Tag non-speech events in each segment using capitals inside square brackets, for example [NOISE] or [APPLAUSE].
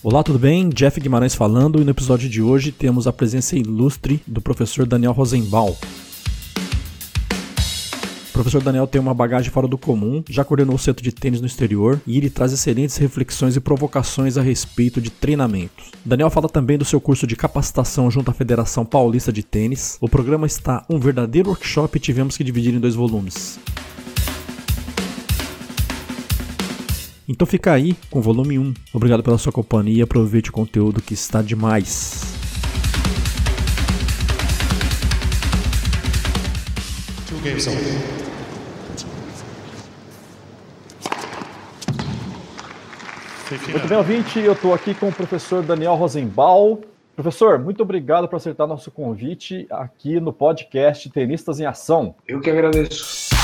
Olá, tudo bem? Jeff Guimarães falando e no episódio de hoje temos a presença ilustre do professor Daniel Rosenbaum. O professor Daniel tem uma bagagem fora do comum, já coordenou o centro de tênis no exterior e ele traz excelentes reflexões e provocações a respeito de treinamentos. Daniel fala também do seu curso de capacitação junto à Federação Paulista de Tênis. O programa está um verdadeiro workshop e tivemos que dividir em dois volumes. Então fica aí com o volume 1. Obrigado pela sua companhia, aproveite o conteúdo que está demais. Two games only. Muito bem, ouvinte, eu estou aqui com o professor Daniel Rosenbaum. Professor, muito obrigado por aceitar nosso convite aqui no podcast Tenistas em Ação. Eu que agradeço.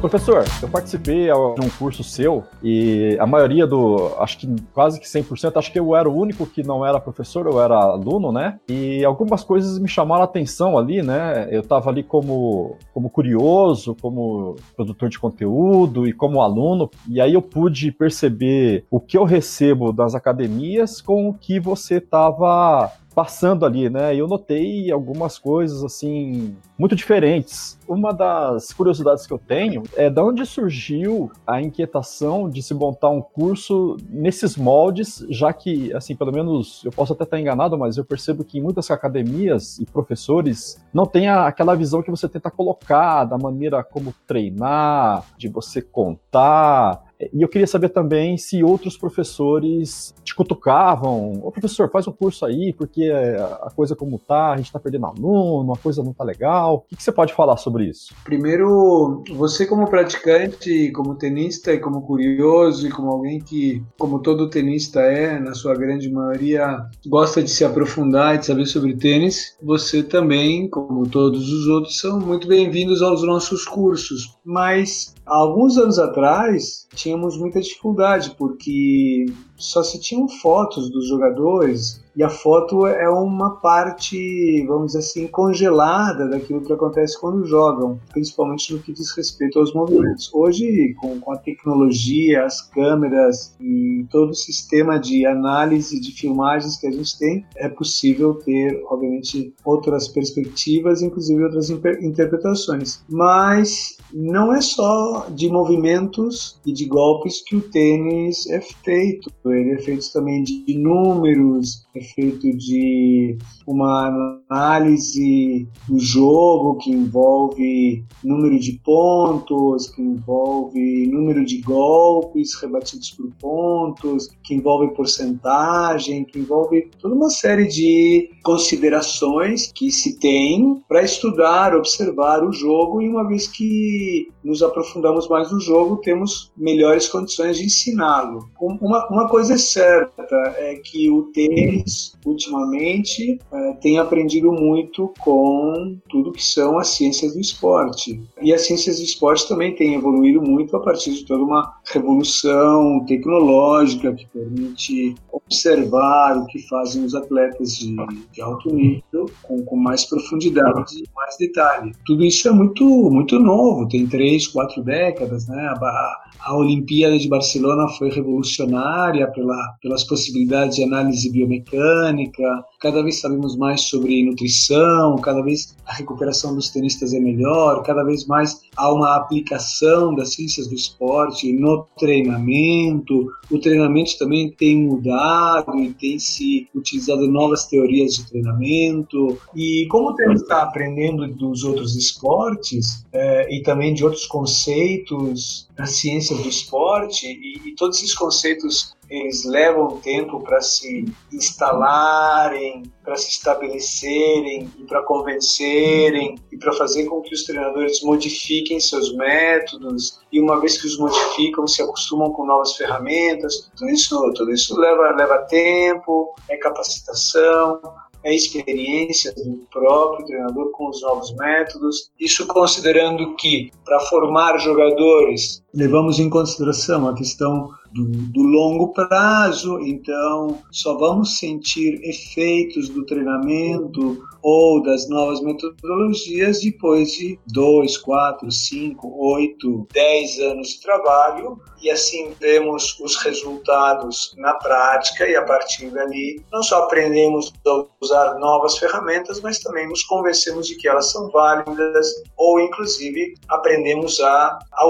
Professor, eu participei de um curso seu e a maioria do, acho que quase que 100%, acho que eu era o único que não era professor, eu era aluno, né? E algumas coisas me chamaram a atenção ali, né? Eu estava ali como, como curioso, como produtor de conteúdo e como aluno, e aí eu pude perceber o que eu recebo das academias com o que você estava passando ali, né? Eu notei algumas coisas assim muito diferentes. Uma das curiosidades que eu tenho é de onde surgiu a inquietação de se montar um curso nesses moldes, já que, assim, pelo menos eu posso até estar enganado, mas eu percebo que em muitas academias e professores não tem aquela visão que você tenta colocar da maneira como treinar, de você contar. E eu queria saber também se outros professores te cutucavam. Ô professor, faz um curso aí, porque a coisa como tá, a gente tá perdendo aluno, a coisa não tá legal. O que você pode falar sobre isso? Primeiro, você como praticante, como tenista e como curioso e como alguém que, como todo tenista é, na sua grande maioria, gosta de se aprofundar e de saber sobre tênis, você também, como todos os outros, são muito bem-vindos aos nossos cursos. Mas alguns anos atrás, tínhamos muita dificuldade, porque só se tinham fotos dos jogadores e a foto é uma parte, vamos dizer assim, congelada daquilo que acontece quando jogam, principalmente no que diz respeito aos movimentos. Hoje, com, com a tecnologia, as câmeras e todo o sistema de análise de filmagens que a gente tem, é possível ter, obviamente, outras perspectivas, inclusive outras interpretações. Mas não é só de movimentos e de golpes que o tênis é feito. Ele é feito também de números, é feito de uma análise do jogo que envolve número de pontos, que envolve número de golpes rebatidos por pontos, que envolve porcentagem, que envolve toda uma série de considerações que se tem para estudar, observar o jogo e uma vez que nos aprofundamos mais no jogo, temos melhores condições de ensiná-lo. Uma, uma coisa é certa, é que o tênis, ultimamente, é, tem aprendido muito com tudo que são as ciências do esporte. E as ciências do esporte também têm evoluído muito a partir de toda uma revolução tecnológica que permite observar o que fazem os atletas de, de alto nível com, com mais profundidade e mais detalhe. Tudo isso é muito, muito novo, tem três, quatro décadas, né? A, a Olimpíada de Barcelona foi revolucionária pela, pelas possibilidades de análise biomecânica, cada vez sabemos mais sobre nutrição, cada vez a recuperação dos tenistas é melhor, cada vez mais há uma aplicação das ciências do esporte no treinamento, o treinamento também tem mudado e tem se utilizado novas teorias de treinamento, e como o tênis está aprendendo dos outros esportes é, e também de outros conceitos das ciências do esporte, e, e todos esses conceitos eles levam tempo para se instalarem, para se estabelecerem e para convencerem e para fazer com que os treinadores modifiquem seus métodos. E uma vez que os modificam se acostumam com novas ferramentas tudo isso tudo isso leva leva tempo é capacitação é experiência do próprio treinador com os novos métodos. Isso considerando que, para formar jogadores, levamos em consideração a questão do, do longo prazo, então só vamos sentir efeitos do treinamento ou das novas metodologias depois de 2, 4, 5, 8, 10 anos de trabalho e assim vemos os resultados na prática e a partir dali não só aprendemos a usar novas ferramentas, mas também nos convencemos de que elas são válidas ou inclusive aprendemos a, a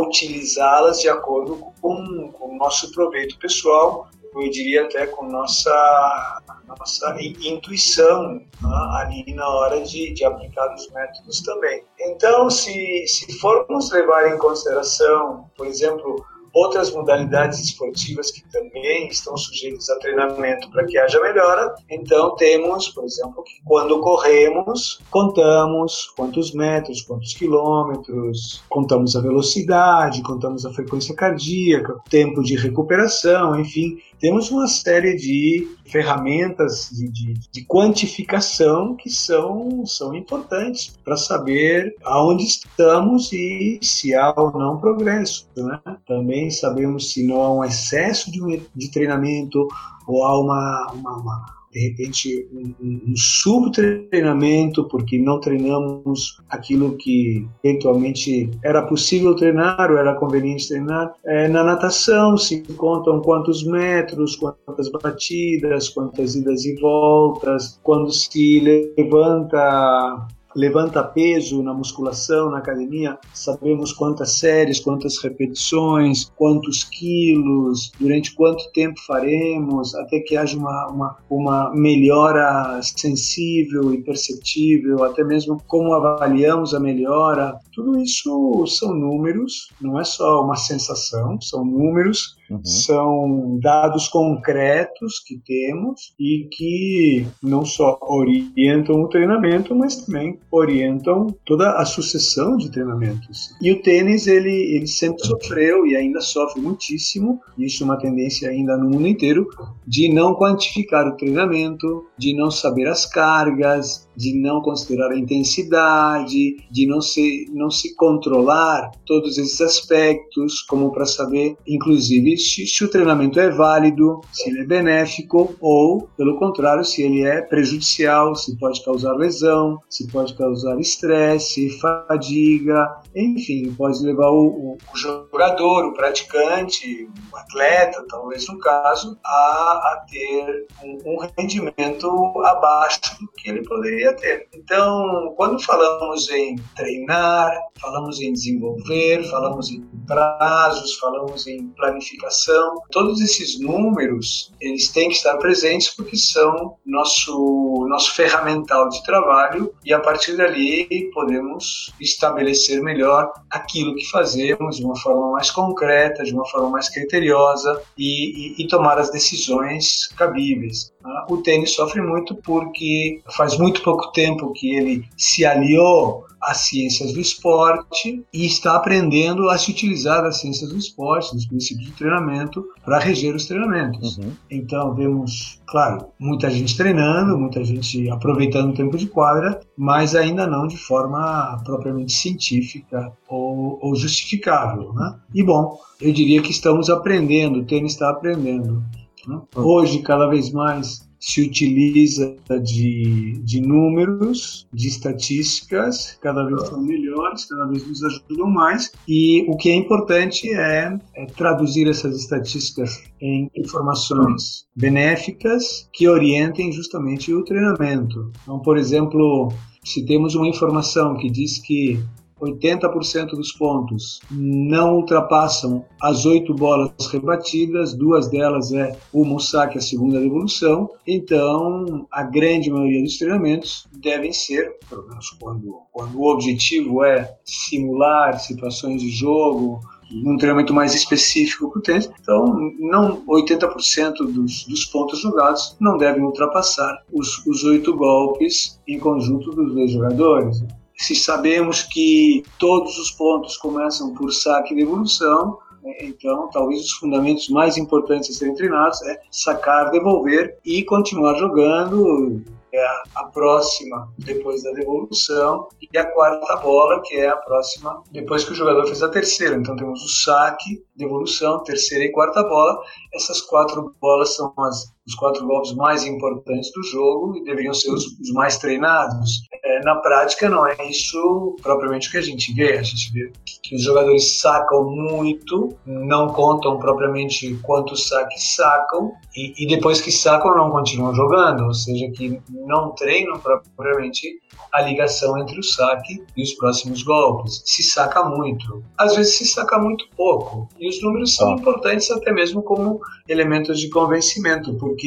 utilizá-las de acordo com, com o nosso proveito pessoal eu diria até com nossa nossa intuição né, ali na hora de, de aplicar os métodos também. Então, se, se formos levar em consideração, por exemplo, outras modalidades esportivas que também estão sujeitas a treinamento para que haja melhora. Então, temos, por exemplo, que quando corremos, contamos quantos metros, quantos quilômetros, contamos a velocidade, contamos a frequência cardíaca, tempo de recuperação, enfim, temos uma série de ferramentas de, de, de quantificação que são, são importantes para saber aonde estamos e se há ou não progresso. Né? Também sabemos se não há um excesso de, de treinamento ou há uma, uma, uma de repente um, um, subtreinamento porque não treinamos aquilo que eventualmente era possível treinar ou era conveniente treinar. É, na natação se contam quantos metros, quantas batidas, quantas idas e voltas, quando se levanta levanta peso na musculação, na academia, sabemos quantas séries, quantas repetições, quantos quilos, durante quanto tempo faremos, até que haja uma, uma, uma melhora sensível e perceptível, até mesmo como avaliamos a melhora. Tudo isso são números, não é só uma sensação, são números Uhum. São dados concretos que temos e que não só orientam o treinamento, mas também orientam toda a sucessão de treinamentos. E o tênis, ele, ele sempre sofreu e ainda sofre muitíssimo, isso é uma tendência ainda no mundo inteiro, de não quantificar o treinamento, de não saber as cargas, de não considerar a intensidade, de não se, não se controlar todos esses aspectos, como para saber, inclusive, se, se, o treinamento é válido, se ele é benéfico ou, pelo contrário, se ele é prejudicial, se pode causar lesão, se pode causar estresse, fadiga, enfim, pode levar o, o jogador, o praticante, o atleta, talvez no caso, a, a ter um, um rendimento abaixo do que ele poderia ter. Então, quando falamos em treinar, falamos em desenvolver, falamos em prazos, falamos em planificação, todos esses números, eles têm que estar presentes porque são nosso nosso ferramental de trabalho e a partir dali podemos estabelecer melhor aquilo que fazemos de uma forma mais concreta, de uma forma mais criteriosa e, e, e tomar as decisões cabíveis. O tênis sofre muito porque faz muito pouco tempo que ele se aliou às ciências do esporte e está aprendendo a se utilizar das ciências do esporte, dos princípios de treinamento, para reger os treinamentos. Uhum. Então, vemos, claro, muita gente treinando, muita gente aproveitando o tempo de quadra, mas ainda não de forma propriamente científica ou, ou justificável. Né? E, bom, eu diria que estamos aprendendo, o tênis está aprendendo. Né? Hoje, cada vez mais, se utiliza de, de números, de estatísticas, cada vez são melhores, cada vez nos ajudam mais, e o que é importante é, é traduzir essas estatísticas em informações benéficas que orientem justamente o treinamento. Então, por exemplo, se temos uma informação que diz que 80% dos pontos não ultrapassam as oito bolas rebatidas, duas delas é o saque, a segunda devolução. Então, a grande maioria dos treinamentos devem ser, pelo menos quando, quando o objetivo é simular situações de jogo, um treinamento mais específico para o tênis. Então, não 80% dos, dos pontos jogados não devem ultrapassar os oito golpes em conjunto dos dois jogadores se sabemos que todos os pontos começam por saque e devolução, né, então, talvez os fundamentos mais importantes a serem treinados é sacar, devolver e continuar jogando é a próxima depois da devolução, e a quarta bola, que é a próxima depois que o jogador fez a terceira. Então temos o saque, devolução, terceira e quarta bola. Essas quatro bolas são as, os quatro golpes mais importantes do jogo e deveriam ser os, os mais treinados. É, na prática, não é isso propriamente o que a gente vê. A gente vê que, os jogadores sacam muito, não contam propriamente quantos saques sacam, e, e depois que sacam, não continuam jogando, ou seja, que não treinam propriamente a ligação entre o saque e os próximos golpes. Se saca muito. Às vezes se saca muito pouco. E os números são ah. importantes até mesmo como elementos de convencimento, porque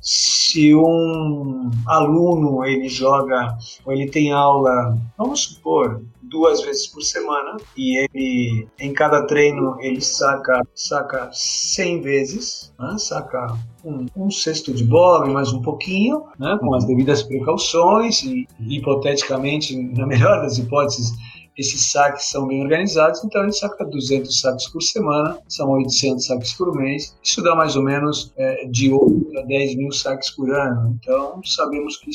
se um aluno ele joga ou ele tem aula, vamos supor, duas vezes por semana e ele em cada treino ele saca saca 100 vezes, né? saca um, um cesto de bola mais um pouquinho, né? com as devidas precauções e hipoteticamente, na melhor das hipóteses, esses saques são bem organizados, então a gente saca 200 saques por semana, são 800 saques por mês. Isso dá mais ou menos é, de 8 a 10 mil saques por ano. Então sabemos que,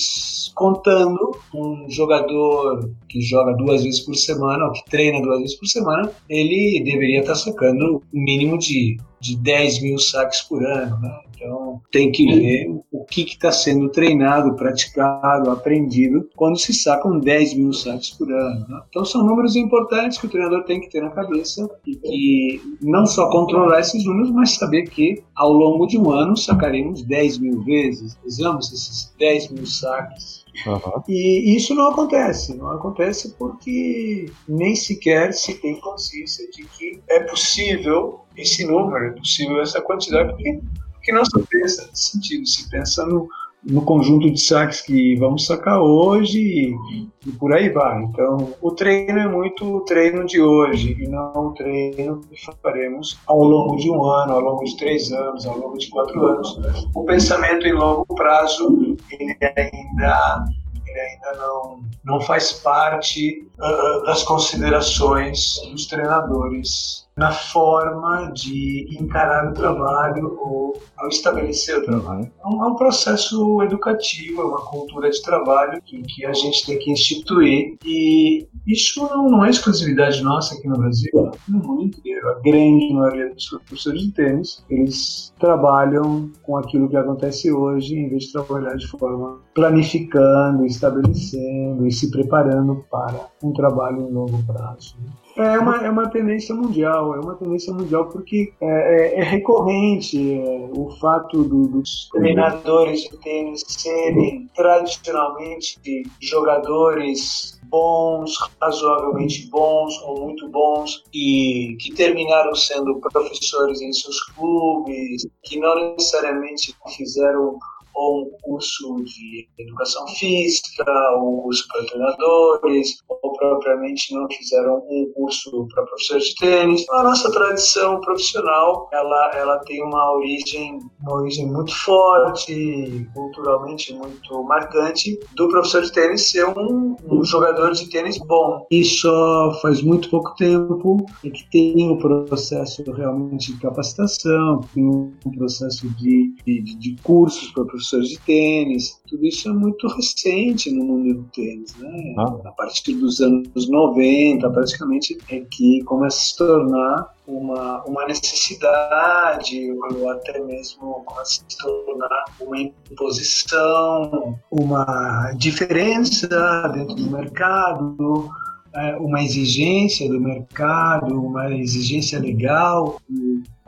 contando um jogador que joga duas vezes por semana, ou que treina duas vezes por semana, ele deveria estar sacando um mínimo de, de 10 mil saques por ano. Né? Então, tem que ver o que está sendo treinado, praticado, aprendido quando se sacam 10 mil saques por ano. Né? Então, são números importantes que o treinador tem que ter na cabeça e que não só controlar esses números, mas saber que ao longo de um ano sacaremos 10 mil vezes, usamos esses 10 mil saques. Uhum. E isso não acontece, não acontece porque nem sequer se tem consciência de que é possível esse número, é possível essa quantidade, porque que não se pensa nesse sentido, se pensa no, no conjunto de saques que vamos sacar hoje e, e, por aí vai. Então, o treino é muito o treino de hoje e não o treino que faremos ao longo de um ano, ao longo de três anos, ao longo de quatro anos. O pensamento em longo prazo ele ainda ele ainda não, não faz parte uh, das considerações dos treinadores na forma de encarar o trabalho ou ao estabelecer o trabalho. É um, é um processo educativo, é uma cultura de trabalho que, que, a gente tem que instituir e isso não, não é exclusividade nossa aqui no Brasil. No mundo inteiro, a grande maioria dos professores de tênis, eles trabalham com aquilo que acontece hoje em vez de trabalhar de forma planificando, estabelecendo e se preparando para um trabalho em longo prazo. É uma, é uma tendência mundial, é uma tendência mundial porque é, é, é recorrente é, o fato do, dos treinadores de tênis serem tradicionalmente jogadores bons, razoavelmente bons ou muito bons, e que terminaram sendo professores em seus clubes, que não necessariamente fizeram ou um curso de educação física, ou um curso para treinadores, ou propriamente não fizeram um curso para professores de tênis. A nossa tradição profissional, ela, ela tem uma origem, uma origem muito forte, culturalmente muito marcante, do professor de tênis ser um, um jogador de tênis bom. E só faz muito pouco tempo que tem um processo realmente de capacitação, tem um processo de, de, de cursos para professores de tênis. Tudo isso é muito recente no mundo do tênis, né? Ah. A partir dos anos 90, praticamente, é que começa a se tornar uma, uma necessidade, ou até mesmo começa a se tornar uma imposição, uma diferença dentro do mercado, é, uma exigência do mercado, uma exigência legal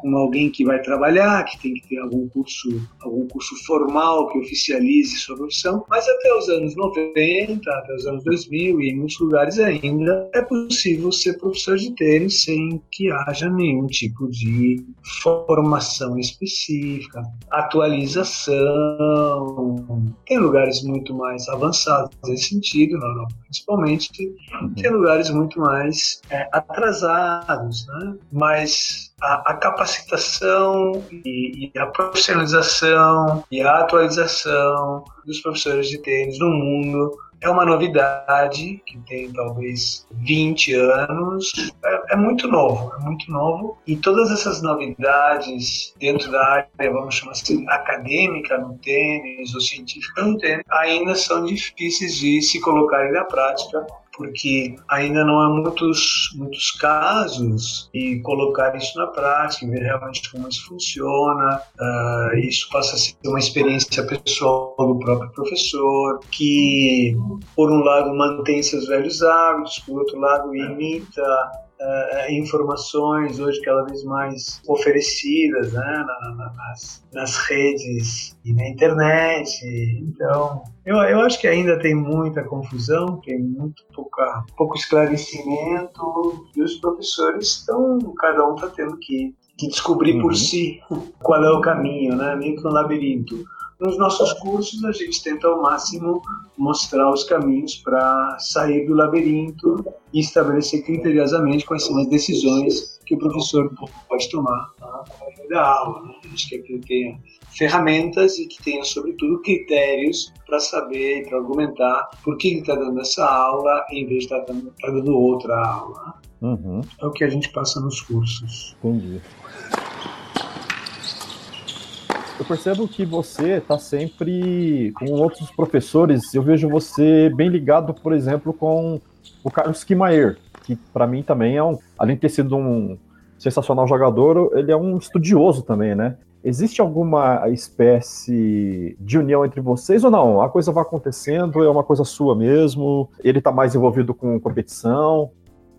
com alguém que vai trabalhar, que tem que ter algum curso, algum curso formal que oficialize sua profissão, mas até os anos 90, até os anos 2000 e em muitos lugares ainda é possível ser professor de tênis sem que haja nenhum tipo de formação específica, atualização. Tem lugares muito mais avançados nesse sentido, na Europa principalmente, tem lugares muito mais é, atrasados, né? mas a, a capacitação e, e, a profissionalização e a atualização dos professores de tênis no mundo. É uma novidade que tem talvez 20 anos, é, é, muito novo, é muito novo. E todas essas novidades dentro da área, vamos chamar assim, acadêmica no tênis ou científica no tênis, ainda são difíceis de se colocarem na prática porque ainda não há muitos, muitos casos e colocar isso na prática, ver realmente como isso funciona. Uh, isso passa a ser uma experiência pessoal do próprio professor, que, por um lado, mantém seus velhos hábitos, por outro lado, imita uh, informações hoje cada vez mais oferecidas né, na, na, nas, nas redes e na internet. Então, eu, eu acho que ainda tem muita confusão, tem muito pouca, pouco esclarecimento e os professores estão, cada um está tendo que, que descobrir uhum. por si [LAUGHS] qual é o caminho, né? meio que um labirinto. Nos nossos cursos, a gente tenta ao máximo mostrar os caminhos para sair do labirinto e estabelecer criteriosamente quais são as decisões que o professor pode tomar na da aula. Né? A gente quer que ele tenha ferramentas e que tenha, sobretudo, critérios para saber e para argumentar por que ele está dando essa aula em vez de estar tá dando, tá dando outra aula. Uhum. É o que a gente passa nos cursos. Entendi eu percebo que você está sempre com outros professores. Eu vejo você bem ligado, por exemplo, com o Carlos Kimaer, que para mim também é um, além de ter sido um sensacional jogador, ele é um estudioso também, né? Existe alguma espécie de união entre vocês ou não? A coisa vai acontecendo, é uma coisa sua mesmo? Ele está mais envolvido com competição?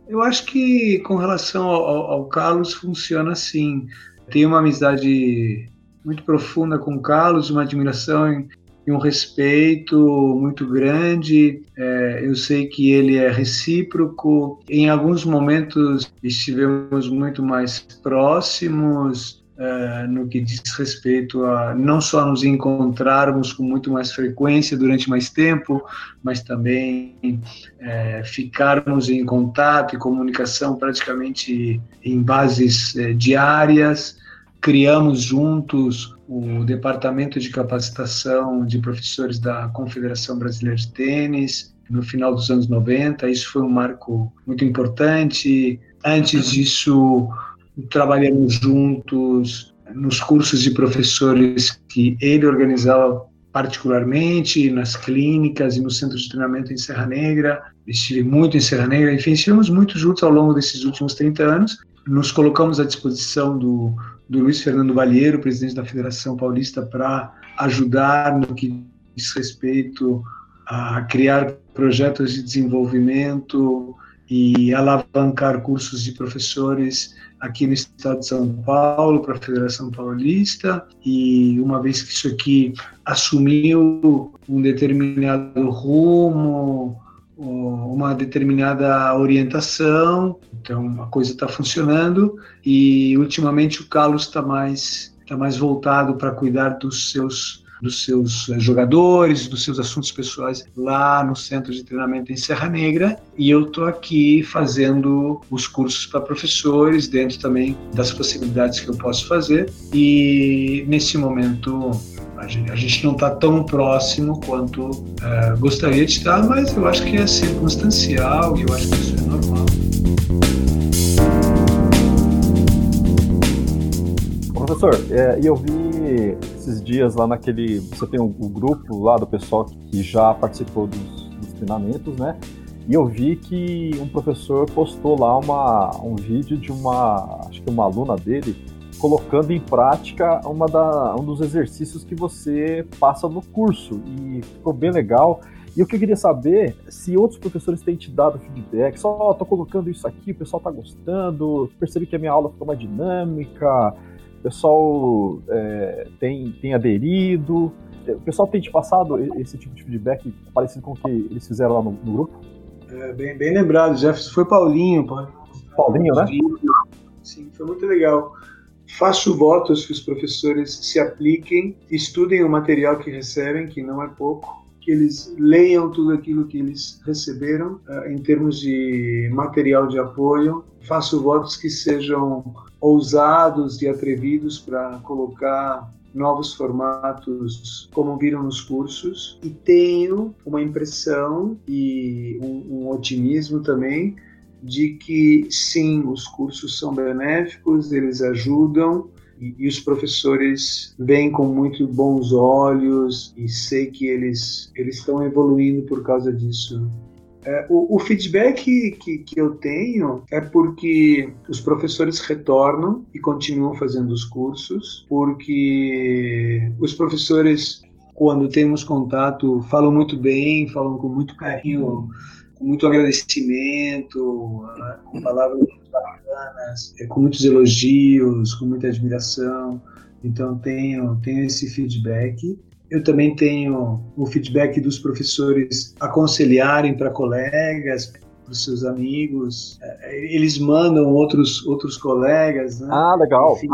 Eu acho que com relação ao, ao Carlos funciona assim. Tem uma amizade muito profunda com o Carlos, uma admiração e um respeito muito grande. É, eu sei que ele é recíproco. Em alguns momentos estivemos muito mais próximos. É, no que diz respeito a não só nos encontrarmos com muito mais frequência durante mais tempo, mas também é, ficarmos em contato e comunicação praticamente em bases é, diárias criamos juntos o Departamento de Capacitação de Professores da Confederação Brasileira de Tênis no final dos anos 90. Isso foi um marco muito importante. Antes disso, trabalhamos juntos nos cursos de professores que ele organizava particularmente nas clínicas e no centro de treinamento em Serra Negra. Estive muito em Serra Negra, enfim, estivemos muito juntos ao longo desses últimos 30 anos. Nos colocamos à disposição do do Luiz Fernando Balheiro, presidente da Federação Paulista, para ajudar no que diz respeito a criar projetos de desenvolvimento e alavancar cursos de professores aqui no estado de São Paulo para a Federação Paulista. E uma vez que isso aqui assumiu um determinado rumo uma determinada orientação, então a coisa está funcionando e ultimamente o Carlos está mais está mais voltado para cuidar dos seus dos seus eh, jogadores, dos seus assuntos pessoais lá no centro de treinamento em Serra Negra e eu estou aqui fazendo os cursos para professores dentro também das possibilidades que eu posso fazer e nesse momento a gente, a gente não está tão próximo quanto uh, gostaria de estar, mas eu acho que é circunstancial e eu acho que isso é normal. Professor, é, eu vi esses dias lá naquele. Você tem o um, um grupo lá do pessoal que já participou dos, dos treinamentos, né? E eu vi que um professor postou lá uma, um vídeo de uma, acho que uma aluna dele, colocando em prática uma da, um dos exercícios que você passa no curso. E ficou bem legal. E o que eu queria saber se outros professores têm te dado feedback, só oh, tô colocando isso aqui, o pessoal tá gostando, percebi que a minha aula ficou mais dinâmica, o pessoal é, tem, tem aderido. O pessoal tem te passado esse tipo de feedback parecido com o que eles fizeram lá no, no grupo? É, bem, bem lembrado, Jeff. Foi Paulinho, Paulinho, né? Sim, foi muito legal. Faço votos que os professores se apliquem, estudem o material que recebem, que não é pouco, que eles leiam tudo aquilo que eles receberam uh, em termos de material de apoio. Faço votos que sejam ousados e atrevidos para colocar novos formatos, como viram nos cursos, e tenho uma impressão e um, um otimismo também de que sim, os cursos são benéficos, eles ajudam e, e, os professores veem com muito bons olhos e sei que eles eles estão evoluindo por causa disso. É, o, o, feedback que, que eu tenho é porque os professores retornam e continuam fazendo os cursos, porque os professores, quando temos contato, falam muito bem, falam com muito carinho, com muito agradecimento, com palavras bacanas, é, com muitos elogios, com muita admiração. Então tenho, tenho esse feedback. Eu também tenho o feedback dos professores aconselharem para colegas, para os seus amigos. É, eles mandam outros outros colegas. Né? Ah, legal. Enfim,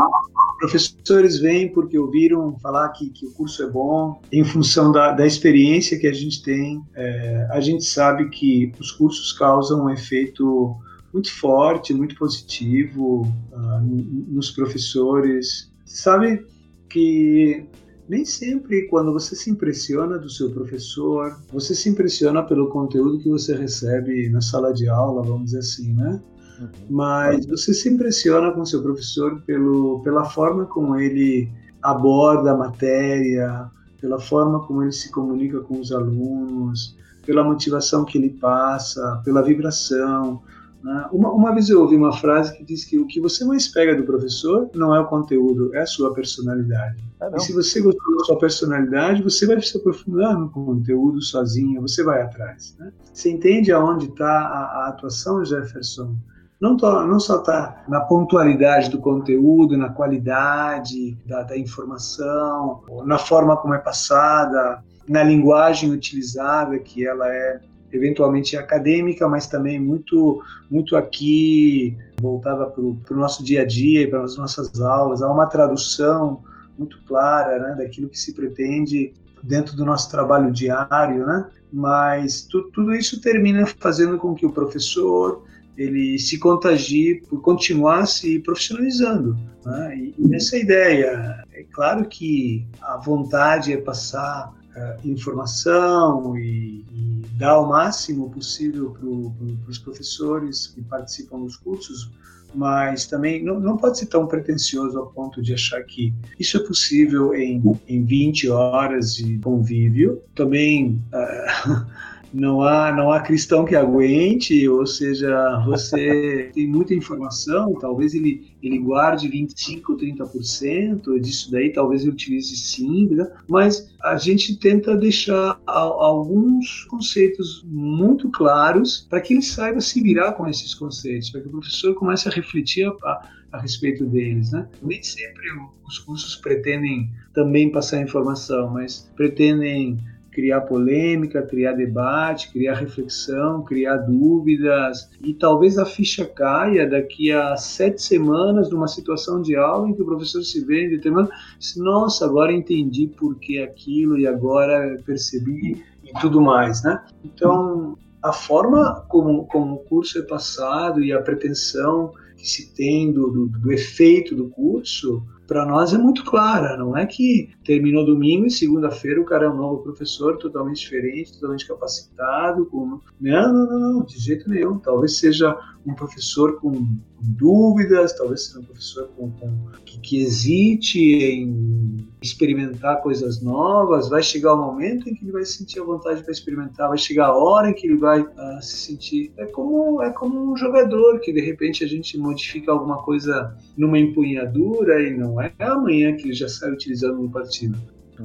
professores vêm porque ouviram falar que, que o curso é bom, em função da, da experiência que a gente tem. É, a gente sabe que os cursos causam um efeito muito forte, muito positivo uh, nos professores. Sabe que nem sempre quando você se impressiona do seu professor, você se impressiona pelo conteúdo que você recebe na sala de aula, vamos dizer assim, né? Uhum. Mas você se impressiona com seu professor pelo, pela forma como ele aborda a matéria, pela forma como ele se comunica com os alunos, pela motivação que ele passa, pela vibração, né? Uma, uma vez eu ouvi uma frase que diz que o que você mais pega do professor não é o conteúdo, é a sua personalidade. É, e se você gostou da sua personalidade, você vai se aprofundar no conteúdo sozinho, você vai atrás. Né? Você entende aonde está a, a, atuação, Jefferson? Não, não só está na pontualidade do conteúdo, na qualidade da, da informação, na forma como é passada, na linguagem utilizada, que ela é eventualmente acadêmica, mas também muito, muito aqui voltada para o nosso dia a dia e para as nossas aulas. Há uma tradução muito clara né, daquilo que se pretende dentro do nosso trabalho diário, né? Mas tu, tudo isso termina fazendo com que o professor ele se contagie por continuar se profissionalizando. Né? E, e essa ideia, é claro que a vontade é passar uh, informação e, e, dar o máximo possível para pro, os professores que participam dos cursos, mas também não, não pode ser tão pretensioso ao ponto de achar que isso é possível em, em 20 horas de convívio. Também uh, não há, não há cristão que aguente, ou seja, você [LAUGHS] tem muita informação, talvez ele, ele guarde 25, 30% disso daí, talvez ele utilize 5%, né? mas a gente tenta deixar alguns conceitos muito claros para que ele saiba se virar com esses conceitos, para que o professor comece a refletir a, a respeito deles, né? Nem sempre os cursos pretendem também passar informação, mas pretendem criar polêmica, criar debate, criar reflexão, criar dúvidas e talvez a ficha caia daqui a sete semanas numa situação de aula em que o professor se vê determinado, nossa, agora entendi por que aquilo e agora percebi e tudo mais, né? Então a forma como, como o curso é passado e a pretensão que se tem do, do, do efeito do curso para nós é muito clara. Não é que terminou domingo e segunda-feira o cara é um novo professor, totalmente diferente, totalmente capacitado. Com... Não, não, não, não, de jeito nenhum. Talvez seja um professor com, com dúvidas, talvez seja um professor com, com que, que, hesite em experimentar coisas novas. Vai chegar o momento em que ele vai sentir a vontade para experimentar, vai chegar a hora em que ele vai uh, se sentir. É como, é como um jogador que de repente a gente modifica alguma coisa numa empunhadura e não é amanhã que ele já sai utilizando no partido.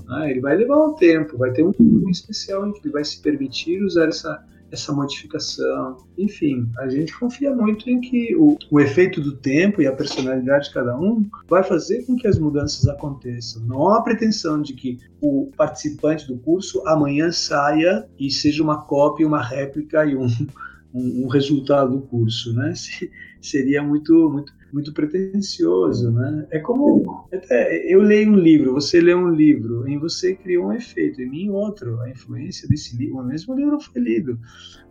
Ah, ele vai levar um tempo, vai ter um tempo especial em que ele vai se permitir usar essa, essa modificação. Enfim, a gente confia muito em que o, o efeito do tempo e a personalidade de cada um vai fazer com que as mudanças aconteçam. Não há pretensão de que o participante do curso amanhã saia e seja uma cópia, uma réplica e um, um, um resultado do curso, né? [LAUGHS] Seria muito, muito muito pretensioso, né? É como até eu leio um livro, você lê um livro, em você cria um efeito, em mim outro. A influência desse livro, o mesmo livro foi lido,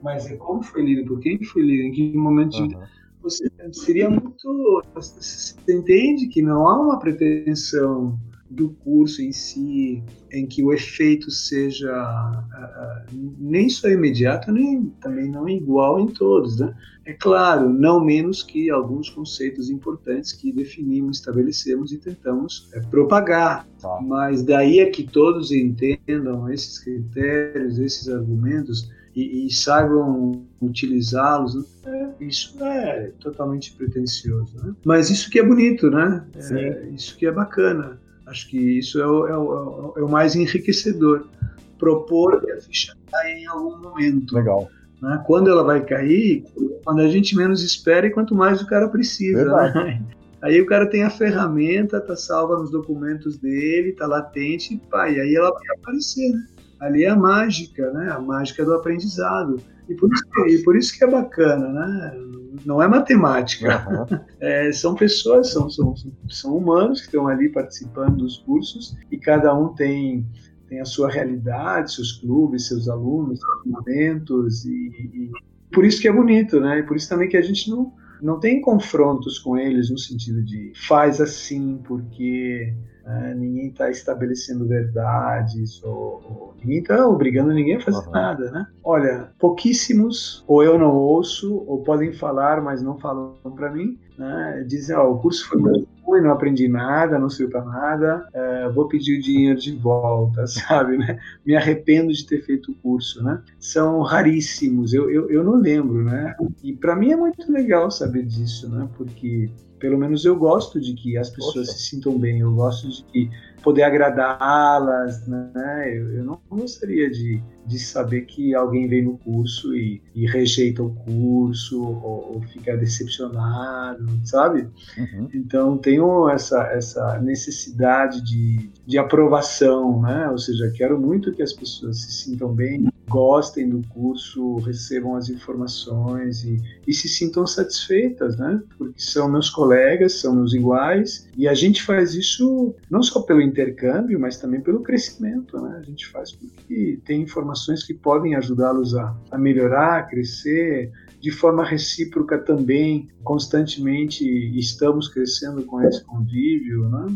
mas é como foi lido, por quem foi lido, em que momento uhum. de você seria muito. Você entende que não há uma pretensão do curso em si, em que o efeito seja uh, nem só imediato, nem também não igual em todos, né? É claro, não menos que alguns conceitos importantes que definimos, estabelecemos e tentamos é, propagar. Tá. Mas daí é que todos entendam esses critérios, esses argumentos e, e saibam utilizá-los. Né? É, isso é totalmente pretensioso, né? Mas isso que é bonito, né? É, isso que é bacana. Acho que isso é o, é o, é o mais enriquecedor. Propor que a ficha caia em algum momento. Legal. Né? Quando ela vai cair, quando a gente menos espera e quanto mais o cara precisa. Né? [LAUGHS] Aí o cara tem a ferramenta, tá salva nos documentos dele, tá latente, pá, e aí ela vai aparecer, né? Ali é a mágica, né? A mágica do aprendizado. E por isso que, e por isso que é bacana, né? Não é matemática. Uhum. [LAUGHS] É, são pessoas, são, são, são humanos que estão ali participando dos cursos e cada um tem tem a sua realidade, seus clubes, seus alunos, seus momentos e, e por isso que é bonito, né? E por isso também que a gente não não tem confrontos com eles no sentido de faz assim porque né, ninguém está estabelecendo verdades ou, ou ninguém está obrigando ninguém a fazer uhum. nada, né? Olha, pouquíssimos ou eu não ouço ou podem falar, mas não falam para mim, né? Dizem, ó, oh, o curso foi muito ruim, não aprendi nada, não sei para nada, é, vou pedir o dinheiro de volta, [LAUGHS] sabe, né? Me arrependo de ter feito o curso, né? São raríssimos, eu, eu, eu não lembro, né? E para mim é muito legal saber disso, né? Porque pelo menos eu gosto de que as pessoas se sintam bem, eu gosto de que poder agradá-las, né? Eu, eu, não gostaria de, de saber que alguém vem no curso e, e rejeita o curso ou, ou, fica decepcionado, sabe? Uhum. Então tenho essa, essa necessidade de, de aprovação, né? Ou seja, quero muito que as pessoas se sintam bem, gostem do curso, recebam as informações e, e se sintam satisfeitas, né? Porque são meus colegas, são meus iguais e a gente faz isso não só pelo intercâmbio, mas também pelo crescimento. Né? A gente faz porque tem informações que podem ajudá-los a, a melhorar, a crescer, de forma recíproca também, constantemente estamos crescendo com esse convívio, né?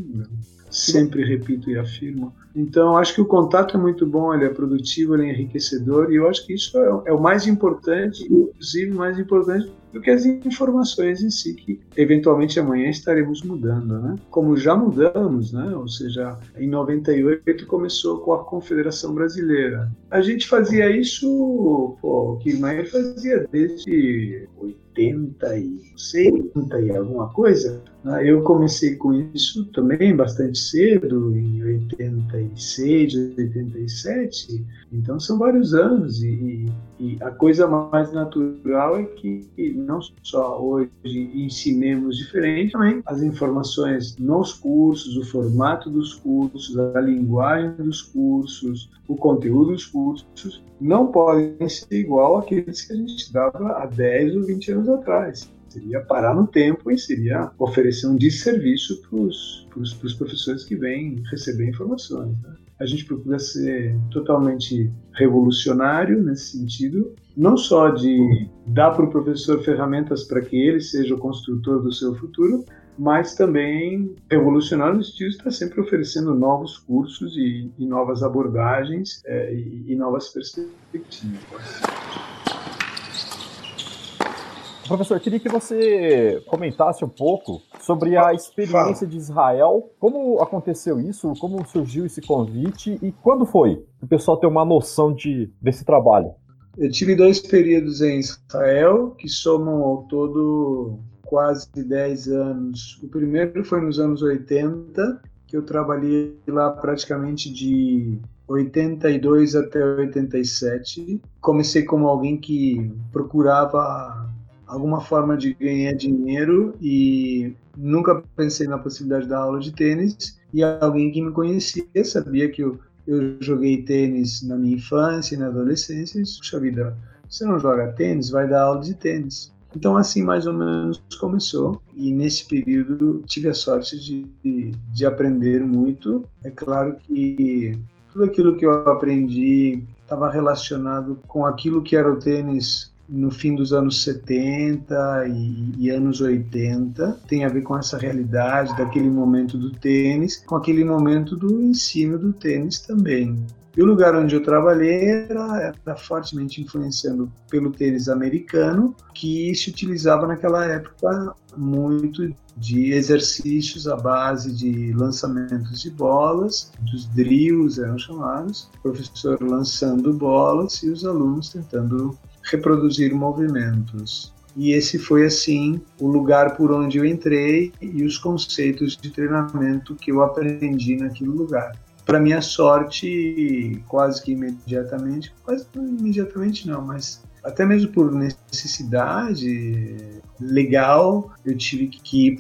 sempre repito e afirmo. Então, acho que o contato é muito bom, ele é produtivo, ele é enriquecedor, e eu acho que isso é, é o mais importante, inclusive mais importante do que as informações em si, que eventualmente amanhã estaremos mudando, né? Como já mudamos, né? Ou seja, em 98 começou com a Confederação Brasileira. A gente fazia isso, pô, o Kirmayer fazia desde 80 e 70 e alguma coisa. Né? Eu comecei com isso também bastante cedo, em 86, 87, então são vários anos e, e a coisa mais natural é que não só hoje ensinemos diferente, também as informações nos cursos, o formato dos cursos, a linguagem dos cursos, o conteúdo dos cursos, não podem ser igual àqueles que a gente dava há 10 ou 20 anos atrás. Seria parar no tempo e seria oferecer um desserviço para os professores que vêm receber informações. Né? A gente procura ser totalmente revolucionário nesse sentido, não só de dar para o professor ferramentas para que ele seja o construtor do seu futuro, mas também revolucionário no sentido de estar sempre oferecendo novos cursos e, e novas abordagens é, e, e novas perspectivas. Professor, eu queria que você comentasse um pouco sobre a experiência de Israel, como aconteceu isso, como surgiu esse convite e quando foi? O pessoal ter uma noção de, desse trabalho. Eu tive dois períodos em Israel que somam ao todo quase 10 anos. O primeiro foi nos anos 80, que eu trabalhei lá praticamente de 82 até 87. Comecei como alguém que procurava alguma forma de ganhar dinheiro e nunca pensei na possibilidade da aula de tênis. E alguém que me conhecia sabia que eu, eu joguei tênis na minha infância e na adolescência. E, puxa vida, você não joga tênis, vai dar aula de tênis. Então, assim mais ou menos começou. E nesse período tive a sorte de, de aprender muito. É claro que tudo aquilo que eu aprendi estava relacionado com aquilo que era o tênis no fim dos anos 70 e, e, anos 80 tem a ver com essa realidade daquele momento do tênis, com aquele momento do ensino do tênis também. E o lugar onde eu trabalhei era, era fortemente influenciado pelo tênis americano, que se utilizava naquela época muito de exercícios à base de lançamentos de bolas, dos drills eram chamados, o professor lançando bolas e os alunos tentando reproduzir movimentos. E esse foi assim o lugar por onde eu entrei e os conceitos de treinamento que eu aprendi naquele lugar. Para minha sorte, quase que imediatamente, quase imediatamente não, mas até mesmo por necessidade legal, eu tive que ir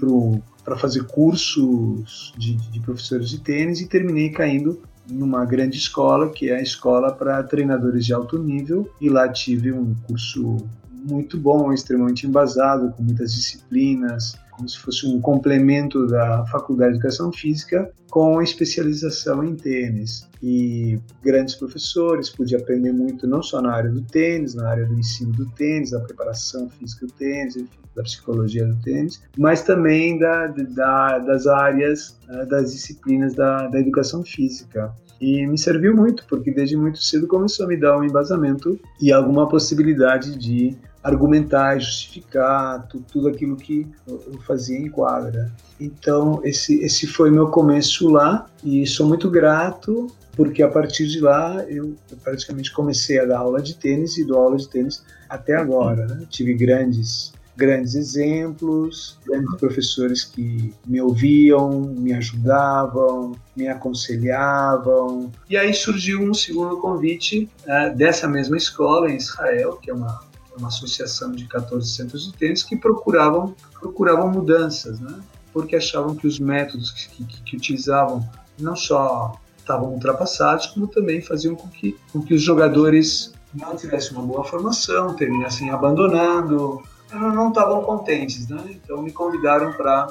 para fazer cursos de, de professores de tênis e terminei caindo numa grande escola, que é a escola para treinadores de alto nível, e lá tive um curso muito bom, extremamente embasado, com muitas disciplinas, como se fosse um complemento da Faculdade de Educação Física com especialização em tênis. E grandes professores, pude aprender muito não só na área do tênis, na área do ensino do tênis, da preparação física do tênis, da psicologia do tênis, mas também da, da, das áreas, né, das disciplinas da, da educação física. E me serviu muito, porque desde muito cedo começou a me dar um embasamento e alguma possibilidade de argumentar, justificar tudo, tudo aquilo que eu fazia em quadra. Então, esse, esse foi meu começo lá e sou muito grato porque a partir de lá eu, eu praticamente comecei a dar aula de tênis e dou aula de tênis até agora. Né? Tive grandes grandes exemplos, grandes professores que me ouviam, me ajudavam, me aconselhavam. E aí surgiu um segundo convite uh, dessa mesma escola em Israel, que é uma uma associação de 14 centros de tênis que procuravam, procuravam mudanças, né? porque achavam que os métodos que, que, que utilizavam não só estavam ultrapassados, como também faziam com que, com que os jogadores não tivessem uma boa formação, terminassem abandonando, não estavam contentes. Né? Então me convidaram para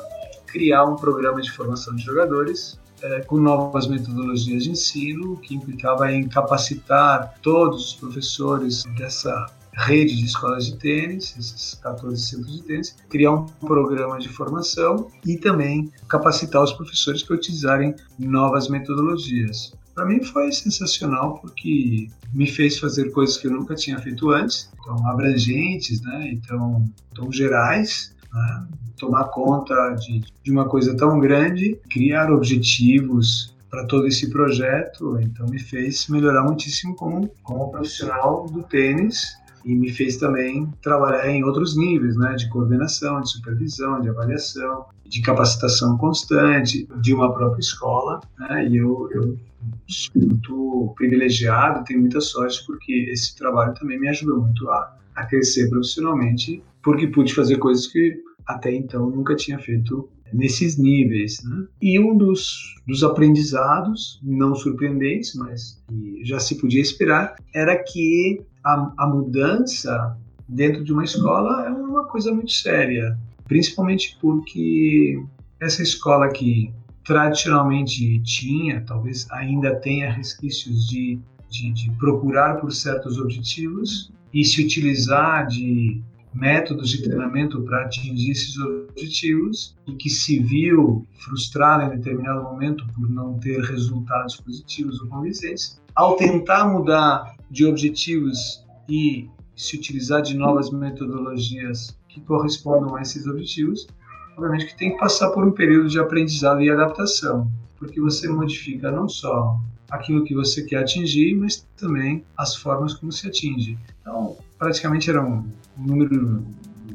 criar um programa de formação de jogadores é, com novas metodologias de ensino, que implicava em capacitar todos os professores dessa rede de escolas de tênis, esses 14 centros de tênis, criar um programa de formação e também capacitar os professores para utilizarem novas metodologias. Para mim foi sensacional porque me fez fazer coisas que eu nunca tinha feito antes, então abrangentes, né? então tão gerais, né? tomar conta de, de uma coisa tão grande, criar objetivos para todo esse projeto, então me fez melhorar muitíssimo como, como profissional do tênis e me fez também trabalhar em outros níveis, né, de coordenação, de supervisão, de avaliação, de capacitação constante de uma própria escola, né, e eu, eu muito privilegiado, tenho muita sorte porque esse trabalho também me ajudou muito a, a crescer profissionalmente, porque pude fazer coisas que até então nunca tinha feito nesses níveis. Né? E um dos, dos aprendizados, não surpreendentes, mas já se podia esperar, era que a, a mudança dentro de uma escola é uma coisa muito séria, principalmente porque essa escola que tradicionalmente tinha, talvez ainda tenha resquícios de, de, de, procurar por certos objetivos e se utilizar de métodos de treinamento para atingir esses objetivos e que se viu frustrada em determinado momento por não ter resultados positivos ou convincentes, ao tentar mudar de objetivos e se utilizar de novas metodologias que correspondam a esses objetivos, obviamente que tem que passar por um período de aprendizado e adaptação, porque você modifica não só aquilo que você quer atingir, mas também as formas como se atinge. Então, praticamente era um número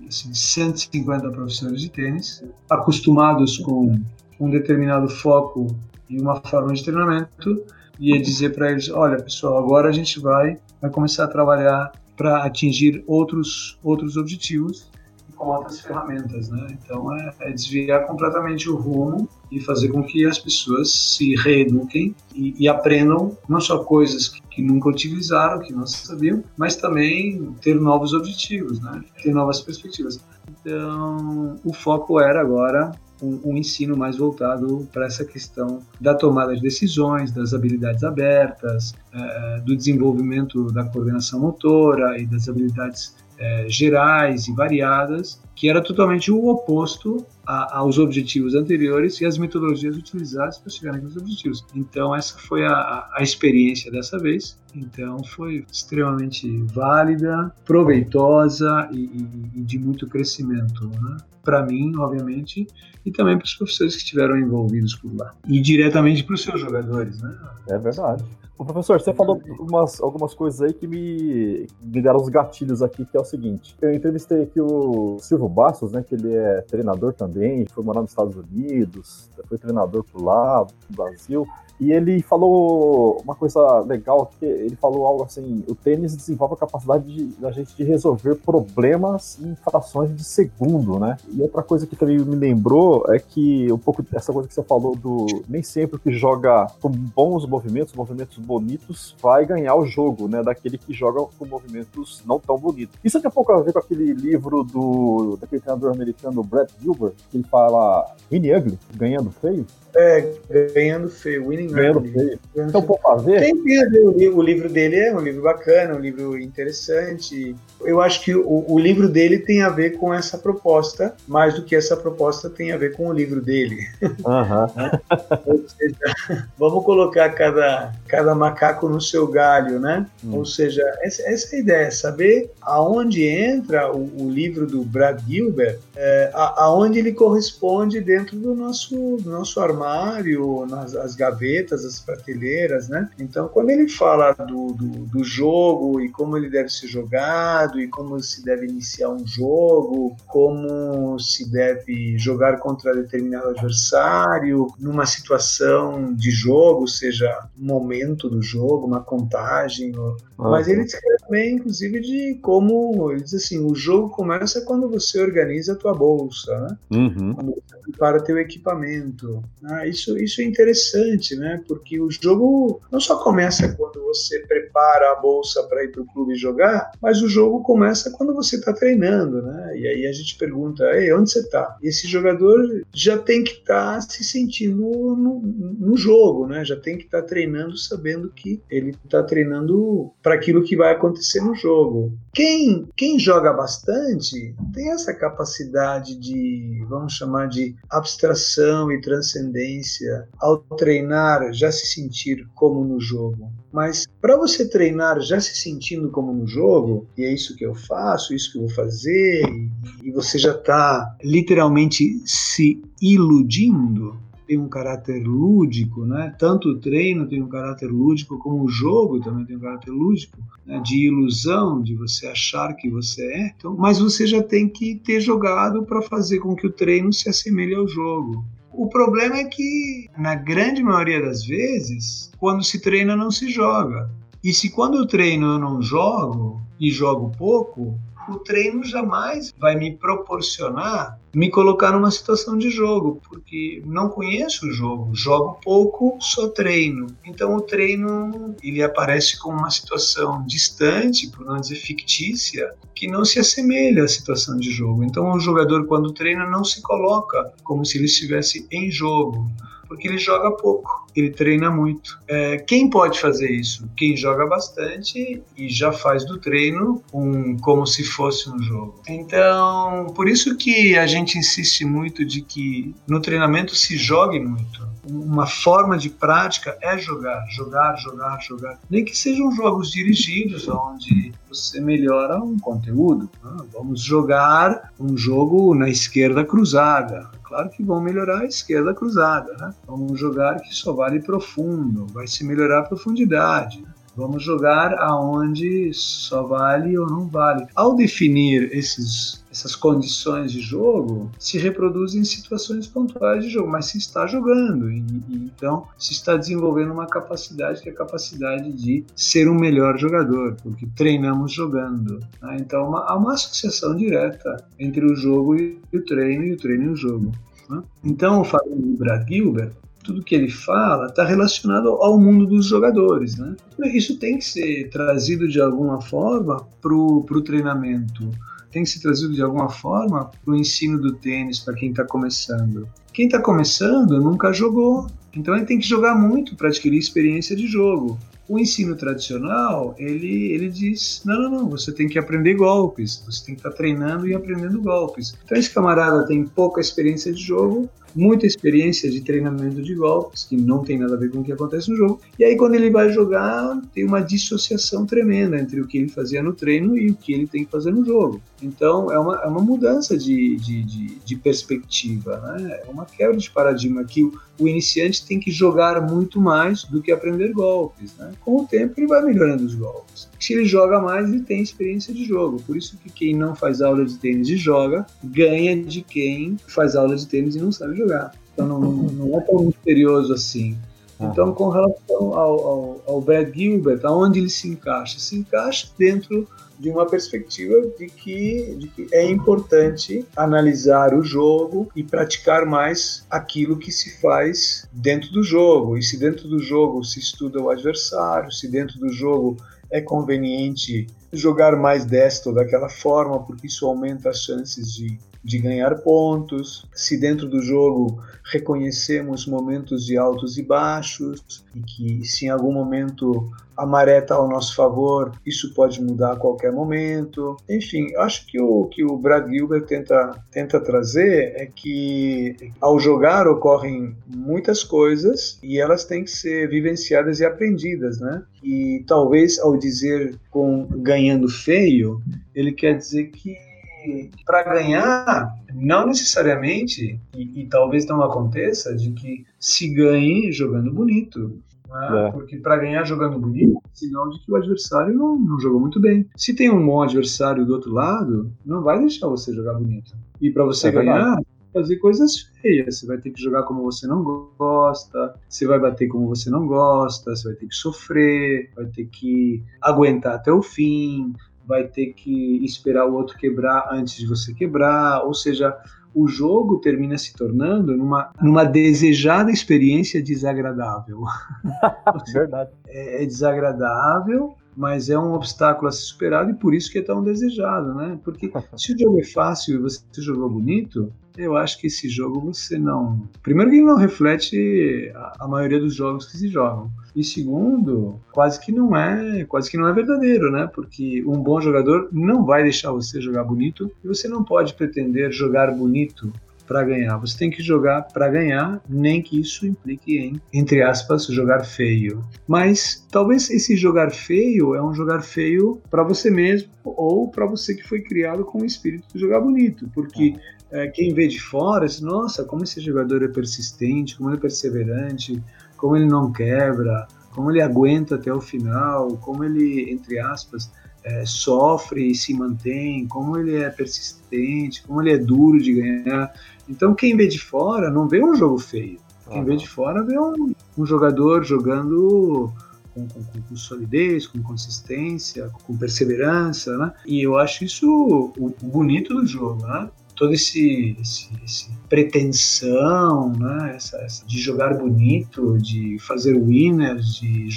assim, 150 professores de tênis, acostumados com um determinado foco e uma forma de treinamento, ia dizer para eles: olha, pessoal, agora a gente vai, vai começar a trabalhar para atingir outros, outros objetivos. Com outras ferramentas, né? Então é, é, desviar completamente o rumo e fazer com que as pessoas se reeduquem e, e aprendam não só coisas que, que, nunca utilizaram, que não sabiam, mas também ter novos objetivos, né? Ter novas perspectivas. Então o foco era agora um, um ensino mais voltado para essa questão da tomada de decisões, das habilidades abertas, é, do desenvolvimento da coordenação motora e das habilidades é, gerais e variadas, que era totalmente o oposto a, aos objetivos anteriores e às metodologias utilizadas para chegar naqueles objetivos. Então, essa foi a, a experiência dessa vez. Então, foi extremamente válida, proveitosa e, e, e de muito crescimento. Né? Para mim, obviamente, e também para os professores que estiveram envolvidos por lá. E diretamente para os seus jogadores. Né? É verdade. Ô, professor, você falou umas, algumas coisas aí que me, me deram os gatilhos aqui, que é o seguinte. Eu entrevistei aqui o Silvio Bastos, né, que ele é treinador também, foi morar nos Estados Unidos, foi treinador por lá, no Brasil. E ele falou uma coisa legal, que ele falou algo assim, o tênis desenvolve a capacidade de, da gente de resolver problemas em frações de segundo, né? E outra coisa que também me lembrou é que um pouco essa coisa que você falou do nem sempre que joga com bons movimentos, movimentos bonitos, vai ganhar o jogo, né? Daquele que joga com movimentos não tão bonitos. Isso tem um pouco a ver com aquele livro do daquele treinador americano Brett Gilbert, ele fala Winnie Ugly, ganhando feio. É, ganhando feio, Winning Ganhando feio. Então, por fazer. Tem o livro, o livro dele é um livro bacana, um livro interessante. Eu acho que o, o, livro dele tem a ver com essa proposta, mais do que essa proposta tem a ver com o livro dele. Uhum. [LAUGHS] seja, [LAUGHS] vamos colocar cada, cada macaco no seu galho, né? Hum. Ou seja, essa, essa é a ideia, saber aonde entra o, o livro do Brad Gilbert, é, a, aonde ele corresponde dentro do nosso, do nosso armário nas as gavetas, as prateleiras, né? Então, quando ele fala do, do, do, jogo e como ele deve ser jogado e como se deve iniciar um jogo, como se deve jogar contra determinado adversário numa situação de jogo, seja um momento do jogo, uma contagem, ou... ah, mas ele descreve também, inclusive, de como ele diz assim, o jogo começa quando você organiza a tua bolsa, né? Uhum. Quando você prepara teu equipamento, ah, isso, isso é interessante, né? Porque o jogo não só começa quando você prepara a bolsa para ir para o clube jogar, mas o jogo começa quando você está treinando, né? E aí a gente pergunta, Ei, onde você está? Esse jogador já tem que estar tá se sentindo no, no, jogo, né? Já tem que estar tá treinando sabendo que ele está treinando para aquilo que vai acontecer no jogo. Quem, quem joga bastante tem essa capacidade de, vamos chamar de abstração e transcendência ao treinar já se sentir como no jogo. Mas para você treinar já se sentindo como no jogo, e é isso que eu faço, isso que eu vou fazer, e, e você já está literalmente se iludindo, tem um caráter lúdico, né? Tanto o treino tem um caráter lúdico, como o jogo também tem um caráter lúdico, né? de ilusão, de você achar que você é. Então, mas você já tem que ter jogado para fazer com que o treino se assemelhe ao jogo. O problema é que, na grande maioria das vezes, quando se treina, não se joga. E se quando eu treino eu não jogo e jogo pouco, o treino jamais vai me proporcionar me colocar numa situação de jogo, porque não conheço o jogo, jogo pouco, só treino. Então o treino ele aparece como uma situação distante, por não dizer fictícia, que não se assemelha à situação de jogo. Então o jogador quando treina não se coloca como se ele estivesse em jogo porque ele joga pouco, ele treina muito. É, quem pode fazer isso? Quem joga bastante e já faz do treino um, como se fosse um jogo. Então, por isso que a gente insiste muito de que no treinamento se jogue muito. Uma forma de prática é jogar, jogar, jogar, jogar. Nem que sejam jogos dirigidos, onde você melhora um conteúdo. Ah, vamos jogar um jogo na esquerda cruzada Claro que vão melhorar a esquerda cruzada, né? Vamos jogar que só vale profundo, vai se melhorar a profundidade. Né? Vamos jogar aonde só vale ou não vale. Ao definir esses, essas condições de jogo, se reproduzem situações pontuais de jogo, mas se está jogando e, e, então se está desenvolvendo uma capacidade que é a capacidade de ser um melhor jogador, porque treinamos jogando. Né? Então uma, há uma associação direta entre o jogo e o treino e o treino e o jogo. Né? Então, falando do Brad Gilbert, tudo que ele fala está relacionado ao mundo dos jogadores. Né? Isso tem que ser trazido de alguma forma para o treinamento, tem que ser trazido de alguma forma para o ensino do tênis para quem está começando. Quem está começando nunca jogou, então ele tem que jogar muito para adquirir experiência de jogo. O ensino tradicional, ele, ele diz, não, não, não, você tem que aprender golpes, você tem que estar tá treinando e aprendendo golpes. Então esse camarada tem pouca experiência de jogo, muita experiência de treinamento de golpes, que não tem nada a ver com o que acontece no jogo. E aí, quando ele vai jogar, tem uma dissociação tremenda entre o que ele fazia no treino e o que ele tem que fazer no jogo. Então, é uma, é uma mudança de, de, de, de perspectiva, né? é uma quebra de paradigma que o, o, iniciante tem que jogar muito mais do que aprender golpes. Né? Com o tempo, ele vai melhorando os golpes. Se ele joga mais, ele tem experiência de jogo. Por isso que quem não faz aula de tênis e joga, ganha de quem faz aula de tênis e não sabe jogar. Então, não, não é tão misterioso assim. Então, com relação ao, ao, ao Brad Gilbert, aonde ele se encaixa? Se encaixa dentro de uma perspectiva de que, de que é importante analisar o jogo e praticar mais aquilo que se faz dentro do jogo. E se dentro do jogo se estuda o adversário, se dentro do jogo é conveniente jogar mais desta ou daquela forma, porque isso aumenta as chances de de ganhar pontos, se dentro do jogo reconhecemos momentos de altos e baixos, e que se em algum momento a maré está ao nosso favor, isso pode mudar a qualquer momento. Enfim, acho que o que o Brad Gilbert tenta, tenta trazer é que ao jogar ocorrem muitas coisas e elas têm que ser vivenciadas e aprendidas, né? E talvez ao dizer com ganhando feio, ele quer dizer que para ganhar, não necessariamente, e, e, talvez não aconteça, de que se ganhe jogando bonito. Né? É. Porque para ganhar jogando bonito, sinal de que o adversário não, não jogou muito bem. Se tem um bom adversário do outro lado, não vai deixar você jogar bonito. E para você é ganhar, fazer coisas feias. Você vai ter que jogar como você não gosta, você vai bater como você não gosta, você vai ter que sofrer, vai ter que aguentar até o fim, vai ter que esperar o outro quebrar antes de você quebrar, ou seja, o jogo termina se tornando numa, numa desejada experiência desagradável. [LAUGHS] Verdade. É, é desagradável, mas é um obstáculo a ser superado e por isso que é tão desejado, né? Porque [LAUGHS] se o jogo é fácil e você jogou bonito, eu acho que esse jogo você não. Primeiro, que ele não reflete a, a maioria dos jogos que se jogam. E segundo, quase que não é, quase que não é verdadeiro, né? Porque um bom jogador não vai deixar você jogar bonito e você não pode pretender jogar bonito para ganhar. Você tem que jogar para ganhar, nem que isso implique em, entre aspas, jogar feio. Mas talvez esse jogar feio é um jogar feio para você mesmo ou para você que foi criado com o espírito de jogar bonito, porque é, quem vê de fora, diz, nossa, como esse jogador é persistente, como ele é perseverante, como ele não quebra, como ele aguenta até o final, como ele, entre aspas, é, sofre e se mantém, como ele é persistente, como ele é duro de ganhar. Então, quem vê de fora não vê um jogo feio. Quem vê de fora vê um, um jogador jogando com, com, com, solidez, com consistência, com perseverança, né? E eu acho isso o, o bonito do jogo, né? todo esse, esse, esse pretensão, né? Essa, essa, de jogar bonito, de fazer winners, de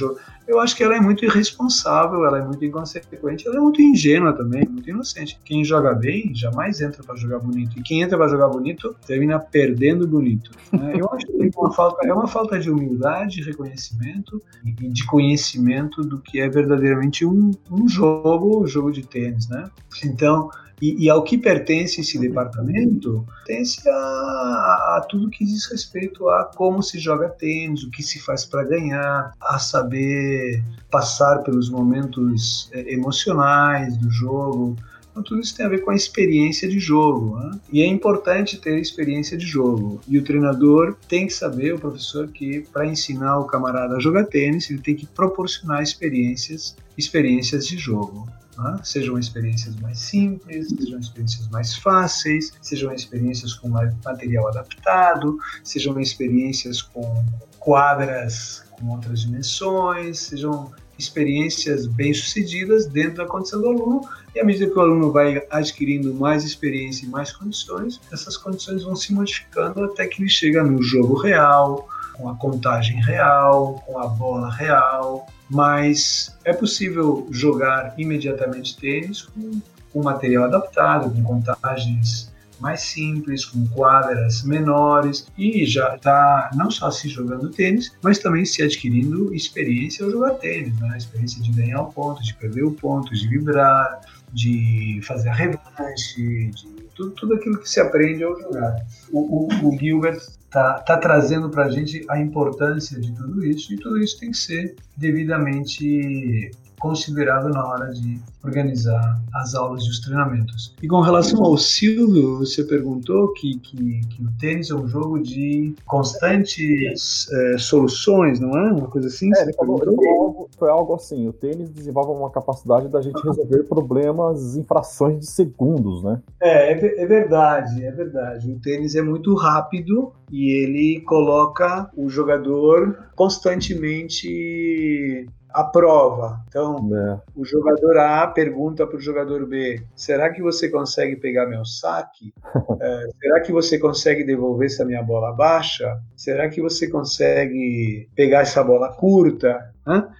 eu acho que ela é muito irresponsável, ela é muito inconsequente, ela é muito ingênua também, muito inocente. Quem joga bem jamais entra para jogar bonito e quem entra para jogar bonito termina perdendo bonito. Né? Eu acho que é uma falta, é uma falta de humildade, reconhecimento e de conhecimento do que é verdadeiramente um, um jogo, um jogo de tênis, né? Então e, e, ao que pertence esse departamento, pertence a, a, tudo que diz respeito a como se joga tênis, o que se faz para ganhar, a saber passar pelos momentos é, emocionais do jogo, Então, tudo isso tem a ver com a experiência de jogo. Né? E é importante ter experiência de jogo. E o treinador tem que saber, o professor, que para ensinar o camarada a jogar tênis, ele tem que proporcionar experiências, experiências de jogo. Né? Sejam experiências mais simples, sejam experiências mais fáceis, sejam experiências com material adaptado, sejam experiências com quadras com outras dimensões, sejam experiências bem-sucedidas dentro da condição do aluno, e à medida que o aluno vai adquirindo mais experiência e mais condições, essas condições vão se modificando até que ele chega no jogo real, com a contagem real, com a bola real, mas é possível jogar imediatamente tênis com, com material adaptado, com contagens mais simples, com quadras menores e já está não só se jogando tênis, mas também se adquirindo experiência ao jogar tênis, né? experiência de ganhar o ponto, de perder o ponto, de vibrar, de fazer a revanche, de tudo, tudo aquilo que se aprende ao jogar. O, o, o Gilbert está tá trazendo para a gente a importância de tudo isso e tudo isso tem que ser devidamente considerado na hora de organizar as aulas e os treinamentos. E com relação ao Silvio, você perguntou que, que, que o tênis é um jogo de constantes é, soluções, não é? Uma coisa assim? É, ele falou, ele falou foi algo assim, o tênis desenvolve uma capacidade da gente resolver problemas em frações de segundos, né? É, é, é verdade, é verdade. O tênis é muito rápido e ele coloca o jogador constantemente a prova. Então, é. o jogador A pergunta para o jogador B: será que você consegue pegar meu saque? é, [LAUGHS] será que você consegue devolver essa minha bola baixa? Será que você consegue pegar essa bola curta?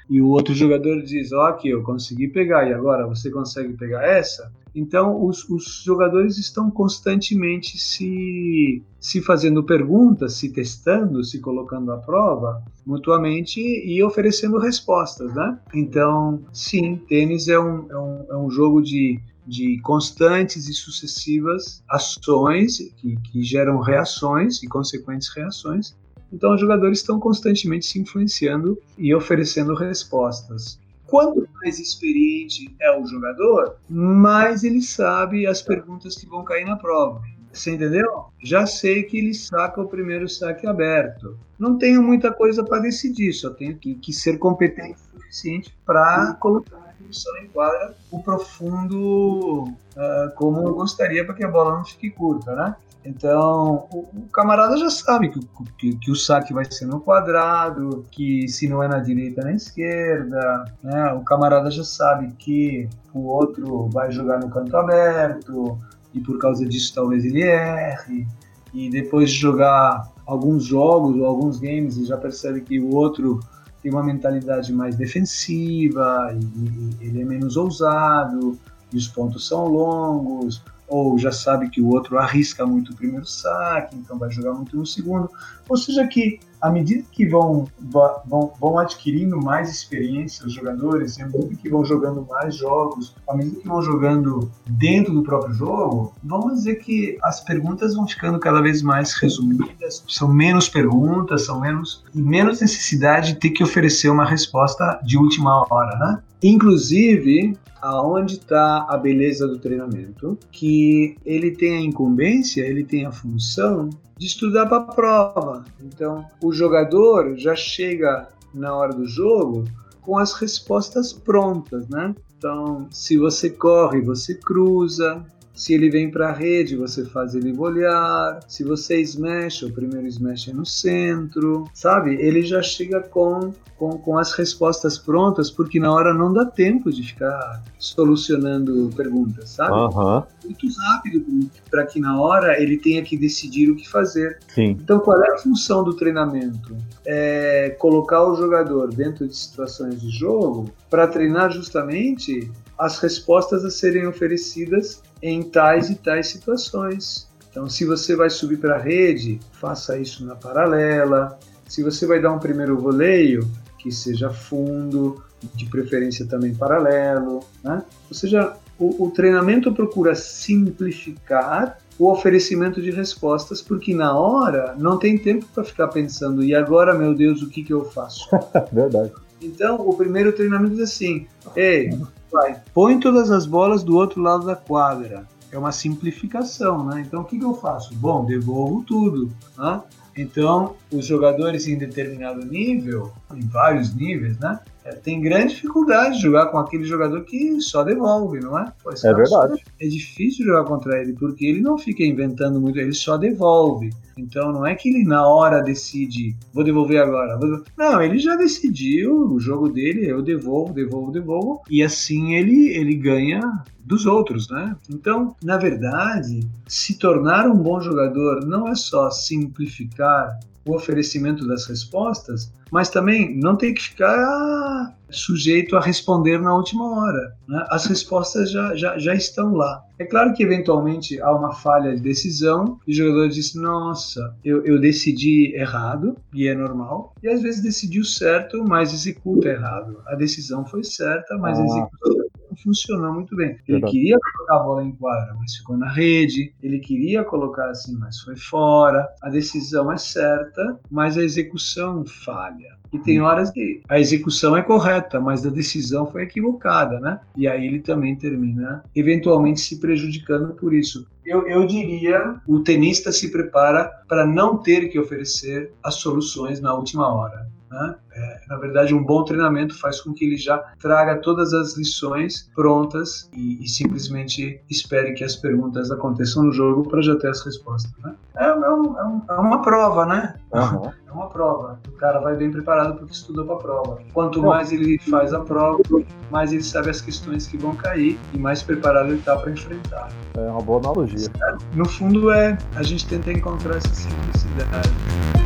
E o outro jogador diz: Ok, eu consegui pegar, e agora você consegue pegar essa? Então, os, os, jogadores estão constantemente se, se fazendo perguntas, se testando, se colocando à prova mutuamente e oferecendo respostas, né? Então, sim, tênis é um, é um, é um jogo de, de constantes e sucessivas ações que, que geram reações e consequentes reações. Então, os jogadores estão constantemente se influenciando e oferecendo respostas. Quanto mais experiente é o jogador, mais ele sabe as perguntas que vão cair na prova. Você entendeu? Já sei que ele saca o primeiro saque aberto. Não tenho muita coisa para decidir, só tenho que, que ser competente o suficiente para colocar a função em quadra o profundo uh, como eu gostaria para que a bola não fique curta, né? Então, o, o camarada já sabe que, que, que, o saque vai ser no quadrado, que se não é na direita, é na esquerda. Né? O camarada já sabe que o outro vai jogar no canto aberto e por causa disso talvez ele erre. E depois de jogar alguns jogos ou alguns games, ele já percebe que o outro tem uma mentalidade mais defensiva e, e ele é menos ousado e os pontos são longos ou já sabe que o outro arrisca muito o primeiro saque, então vai jogar muito no segundo. Ou seja, que à medida que vão, vão, vão adquirindo mais experiência os jogadores, à medida que vão jogando mais jogos, à medida que vão jogando dentro do próprio jogo, vamos dizer que as perguntas vão ficando cada vez mais resumidas, são menos perguntas, são menos e menos necessidade de ter que oferecer uma resposta de última hora, né? Inclusive, aonde está a beleza do treinamento, que ele tem a incumbência, ele tem a função de estudar para a prova. Então, o jogador já chega na hora do jogo com as respostas prontas, né? Então, se você corre, você cruza. Se ele vem para a rede, você faz ele olhar. Se você smash, o primeiro smash é no centro, sabe? Ele já chega com com, com as respostas prontas, porque na hora não dá tempo de ficar solucionando perguntas, sabe? Uhum. Muito rápido para que na hora ele tenha que decidir o que fazer. Sim. Então, qual é a função do treinamento? É colocar o jogador dentro de situações de jogo para treinar justamente as respostas a serem oferecidas em tais e tais situações. Então, se você vai subir para a rede, faça isso na paralela. Se você vai dar um primeiro voleio, que seja fundo, de preferência também paralelo, né? Ou seja, o, o treinamento procura simplificar o oferecimento de respostas, porque na hora não tem tempo para ficar pensando, e agora, meu Deus, o que, que eu faço? [LAUGHS] Verdade. Então, o primeiro treinamento diz assim: ei, vai? Põe todas as bolas do outro lado da quadra. É uma simplificação, né? Então o que, que eu faço? Bom, devolvo tudo. Né? Então, os jogadores em determinado nível, em vários níveis, né? É, tem grande dificuldade de jogar com aquele jogador que só devolve, não é? Pois é verdade. É difícil jogar contra ele, porque ele não fica inventando muito, ele só devolve. Então não é que ele na hora decide, vou devolver agora. Vou... Não, ele já decidiu o jogo dele, eu devolvo, devolvo, devolvo, e assim ele, ele ganha dos outros, né? Então, na verdade, se tornar um bom jogador não é só simplificar o oferecimento das respostas, mas também não tem que ficar sujeito a responder na última hora. Né? As respostas já, já, já estão lá. É claro que eventualmente há uma falha de decisão e o jogador diz: Nossa, eu, eu decidi errado, e é normal, e às vezes decidiu certo, mas executa errado. A decisão foi certa, mas ah. a execução funcionou muito bem. Ele Verdade. queria colocar a bola em quadra, mas ficou na rede. Ele queria colocar assim, mas foi fora. A decisão é certa, mas a execução falha. E tem hum. horas que a execução é correta, mas a decisão foi equivocada, né? E aí ele também termina eventualmente se prejudicando por isso. Eu, eu diria, o tenista se prepara para não ter que oferecer as soluções na última hora. Né? É, na verdade, um bom treinamento faz com que ele já traga todas as lições prontas e, e simplesmente espere que as perguntas aconteçam no jogo para já ter as respostas. Né? É, é, um, é, um, é, uma prova, né? Uhum. É uma prova. O cara vai bem preparado porque estudou para a prova. Quanto mais ele faz a prova, mais ele sabe as questões que vão cair e mais preparado ele está para enfrentar. É uma boa analogia. No fundo, é a gente tenta encontrar essa simplicidade.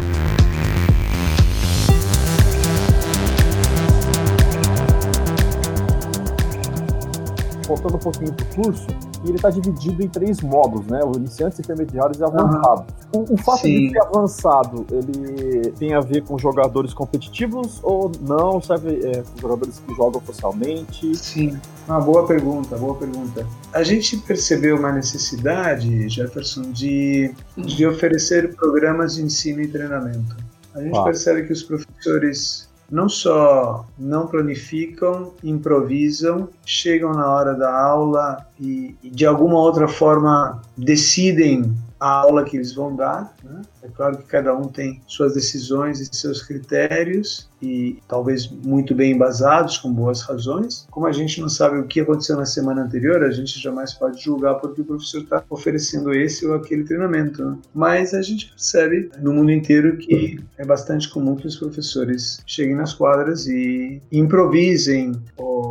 Voltando um pouquinho pro curso, e ele está dividido em três modos, né? O iniciantes, intermediários e avançados. Uhum. O, o, fato Sim. de ser avançado, ele tem a ver com jogadores competitivos ou não? Serve é, com jogadores que jogam socialmente? Sim, uma boa pergunta, boa pergunta. A gente percebeu uma necessidade, Jefferson, de, de oferecer programas de ensino e treinamento. A gente ah. percebe que os professores não só não planificam, improvisam, chegam na hora da aula e, e de alguma outra forma decidem a aula que eles vão dar. Né? É claro que cada um tem suas decisões e seus critérios, e talvez muito bem embasados, com boas razões. Como a gente não sabe o que aconteceu na semana anterior, a gente jamais pode julgar porque o professor está oferecendo esse ou aquele treinamento. Né? Mas a gente percebe no mundo inteiro que é bastante comum que os professores cheguem nas quadras e improvisem ou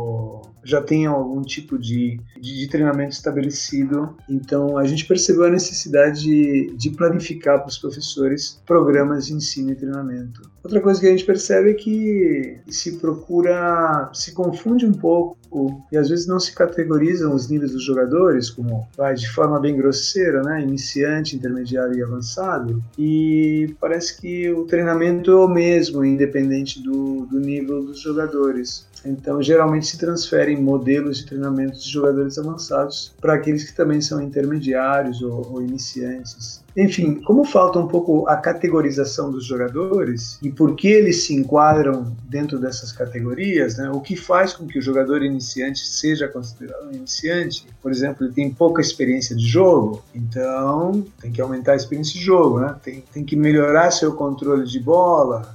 já tenham algum tipo de, de, de, treinamento estabelecido. Então, a gente percebeu a necessidade de, de planificar para os professores programas de ensino e treinamento. Outra coisa que a gente percebe é que se procura, se confunde um pouco e às vezes não se categorizam os níveis dos jogadores como vai de forma bem grosseira, né, iniciante, intermediário e avançado. E parece que o treinamento é o mesmo, independente do, do nível dos jogadores. Então, geralmente se transferem modelos de treinamento de jogadores avançados para aqueles que também são intermediários ou, ou, iniciantes. Enfim, como falta um pouco a categorização dos jogadores e por que eles se enquadram dentro dessas categorias, né? o que faz com que o jogador iniciante seja considerado um iniciante, por exemplo, ele tem pouca experiência de jogo, então tem que aumentar a experiência de jogo, né? tem, tem que melhorar seu controle de bola,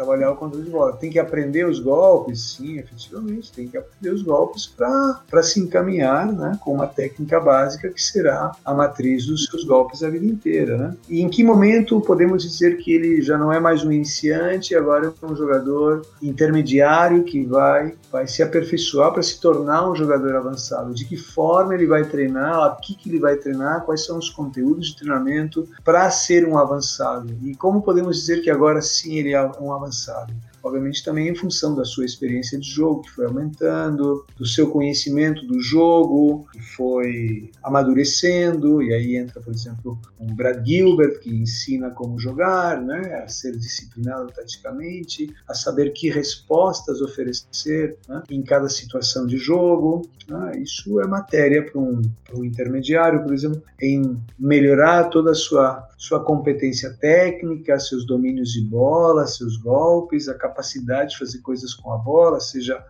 trabalhar o controle de bola. Tem que aprender os golpes, sim, efetivamente, tem que aprender os golpes para se encaminhar né, com uma técnica básica que será a matriz dos seus golpes a vida inteira. Né? E em que momento podemos dizer que ele já não é mais um iniciante, agora é um jogador intermediário que vai, vai se aperfeiçoar para se tornar um jogador avançado? De que forma ele vai treinar, aqui que ele vai treinar, quais são os conteúdos de treinamento para ser um avançado? E como podemos dizer que agora sim ele é um avançado? Avançado. Obviamente também em função da sua experiência de jogo, que foi aumentando, do seu conhecimento do jogo, que foi amadurecendo, e aí entra, por exemplo, um Brad Gilbert, que ensina como jogar, né, a ser disciplinado taticamente, a saber que respostas oferecer né, em cada situação de jogo. Né, isso é matéria para um, um intermediário, por exemplo, em melhorar toda a sua, sua competência técnica, seus domínios de bola, seus golpes, a capacidade de fazer coisas com a bola, seja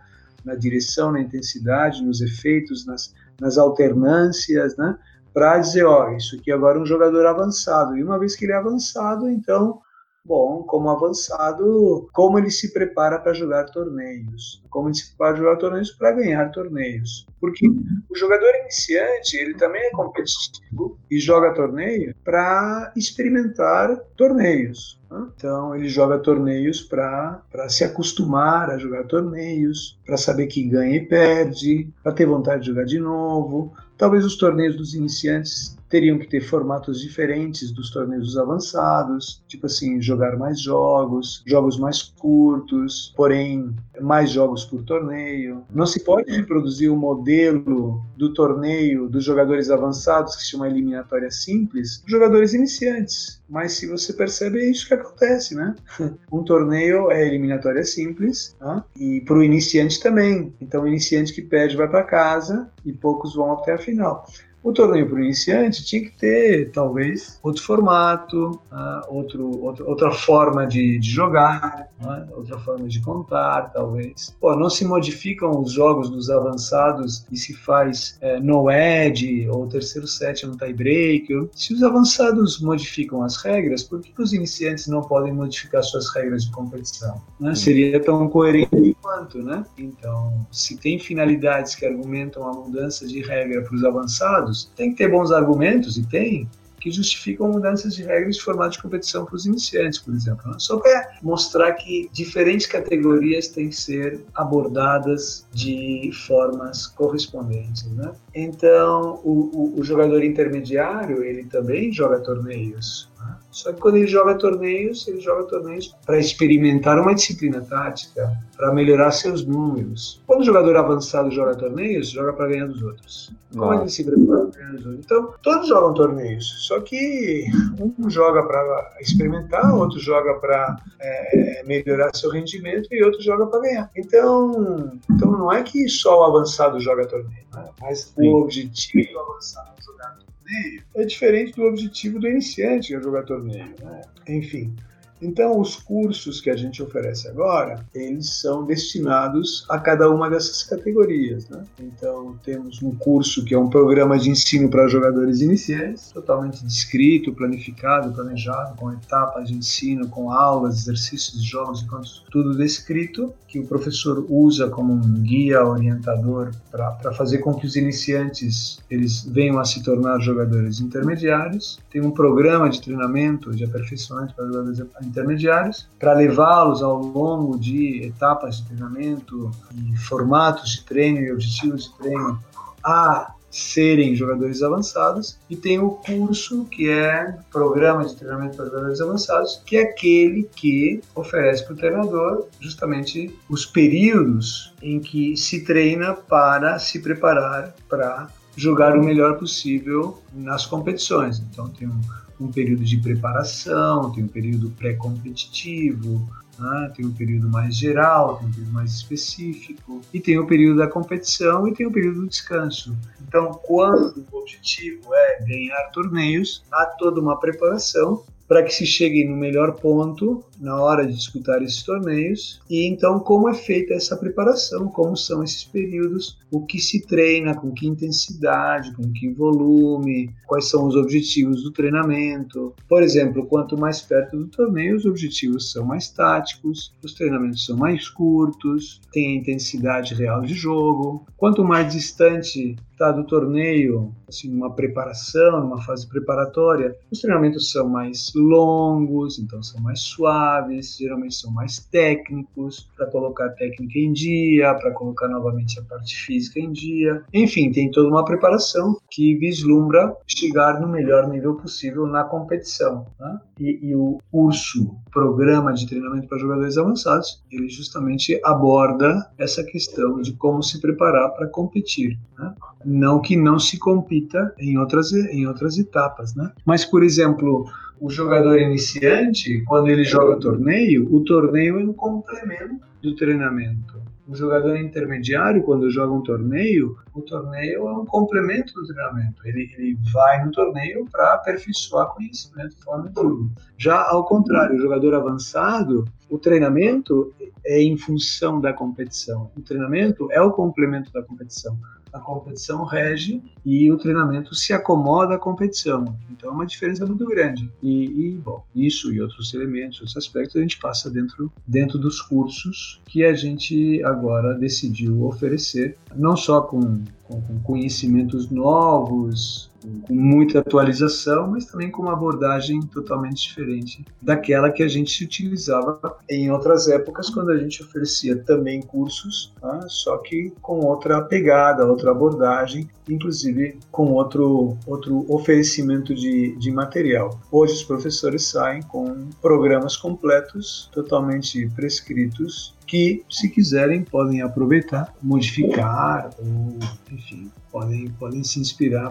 na direção, na intensidade, nos efeitos, nas, nas alternâncias, né? Para dizer, ó, isso aqui agora é um jogador avançado. E uma vez que ele é avançado, então Bom, como avançado, como ele se prepara para jogar torneios? Como ele se prepara para jogar torneios para ganhar torneios? Porque o jogador iniciante, ele também é competitivo e joga torneio para experimentar torneios. Né? Então, ele joga torneios para se acostumar a jogar torneios, para saber que ganha e perde, para ter vontade de jogar de novo. Talvez os torneios dos iniciantes teriam que ter formatos diferentes dos torneios avançados, tipo assim, jogar mais jogos, jogos mais curtos, porém mais jogos por torneio. Não se pode reproduzir o modelo do torneio dos jogadores avançados, que se chama eliminatória simples, jogadores iniciantes. Mas se você percebe, é isso que acontece, né? [LAUGHS] Um torneio é eliminatória simples tá? e para o iniciante também. Então, o iniciante que perde vai para casa e poucos vão até a final. O torneio para o iniciante tinha que ter, talvez, outro formato, uh, outro, outro, outra forma de, de jogar, né? outra forma de contar, talvez. Pô, não se modificam os jogos dos avançados e se faz é, no edge ou terceiro set no tie-break. Se os avançados modificam as regras, por que os iniciantes não podem modificar suas regras de competição? Né? Seria tão coerente quanto, né? Então, se tem finalidades que argumentam a mudança de regra para os avançados, tem que ter bons argumentos, e tem, que justificam mudanças de regras de formato de competição para os iniciantes, por exemplo. Né? Só para mostrar que diferentes categorias têm que ser abordadas de formas correspondentes. Né? Então, o, o, o jogador intermediário, ele também joga torneios. Só que quando ele joga torneios, ele joga torneios para experimentar uma disciplina tática, para melhorar seus números. Quando o jogador avançado joga torneios, joga para ganhar dos outros. Como ele se prepara para ganhar dos outros? Então, todos jogam torneios, só que um joga para experimentar, outro joga para é, melhorar seu rendimento e outro joga para ganhar. Então, então, não é que só o avançado joga torneio, né? mas Sim. o objetivo do avançado é jogar torneio é diferente do objetivo do iniciante é jogar torneio. Né? Enfim, então, os cursos que a gente oferece agora, eles são destinados a cada uma dessas categorias. Né? Então, temos um curso que é um programa de ensino para jogadores iniciantes, totalmente descrito, planificado, planejado, com etapas de ensino, com aulas, exercícios, jogos, tudo descrito, que o professor usa como um guia orientador para fazer com que os iniciantes eles venham a se tornar jogadores intermediários. Tem um programa de treinamento, de aperfeiçoamento para jogadores intermediários, para levá-los ao longo de etapas de treinamento e formatos de treino e objetivos de treino a serem jogadores avançados e tem o curso que é programa de treinamento para jogadores avançados, que é aquele que oferece para o treinador justamente os períodos em que se treina para se preparar para jogar o melhor possível nas competições. Então tem um um período de preparação, tem um período pré-competitivo, né? tem um período mais geral, tem um período mais específico, e tem o período da competição e tem o período do descanso. Então, quando o objetivo é ganhar torneios, há toda uma preparação para que se chegue no melhor ponto na hora de disputar esses torneios e então como é feita essa preparação, como são esses períodos, o que se treina, com que intensidade, com que volume, quais são os objetivos do treinamento. Por exemplo, quanto mais perto do torneio, os objetivos são mais táticos, os treinamentos são mais curtos, tem a intensidade real de jogo. Quanto mais distante está do torneio, assim, uma preparação, uma fase preparatória, os treinamentos são mais longos, então são mais suaves, geralmente são mais técnicos, para colocar a técnica em dia, para colocar novamente a parte física em dia. Enfim, tem toda uma preparação que vislumbra chegar no melhor nível possível na competição. Né? E, e o curso, programa de treinamento para jogadores avançados, ele justamente aborda essa questão de como se preparar para competir. Né? Não que não se compita em outras, em outras etapas, né? Mas, por exemplo, o jogador iniciante, quando ele joga torneio, o torneio é um complemento do treinamento. O jogador intermediário, quando joga um torneio, o torneio é um complemento do treinamento. Ele, ele vai no torneio para aperfeiçoar conhecimento forma de. Já ao contrário, o jogador avançado, o treinamento é em função da competição. O treinamento é o complemento da competição a competição rege e o treinamento se acomoda à competição. Então é uma diferença muito grande. E, e, bom, isso e outros elementos, outros aspectos a gente passa dentro, dentro dos cursos que a gente agora decidiu oferecer, não só com, com, conhecimentos novos, com muita atualização, mas também com uma abordagem totalmente diferente daquela que a gente utilizava em outras épocas, quando a gente oferecia também cursos, tá? só que com outra pegada, outra abordagem, inclusive com outro, outro oferecimento de, de material. Hoje os professores saem com programas completos, totalmente prescritos, que, se quiserem, podem aproveitar, modificar ou, enfim, podem, podem se inspirar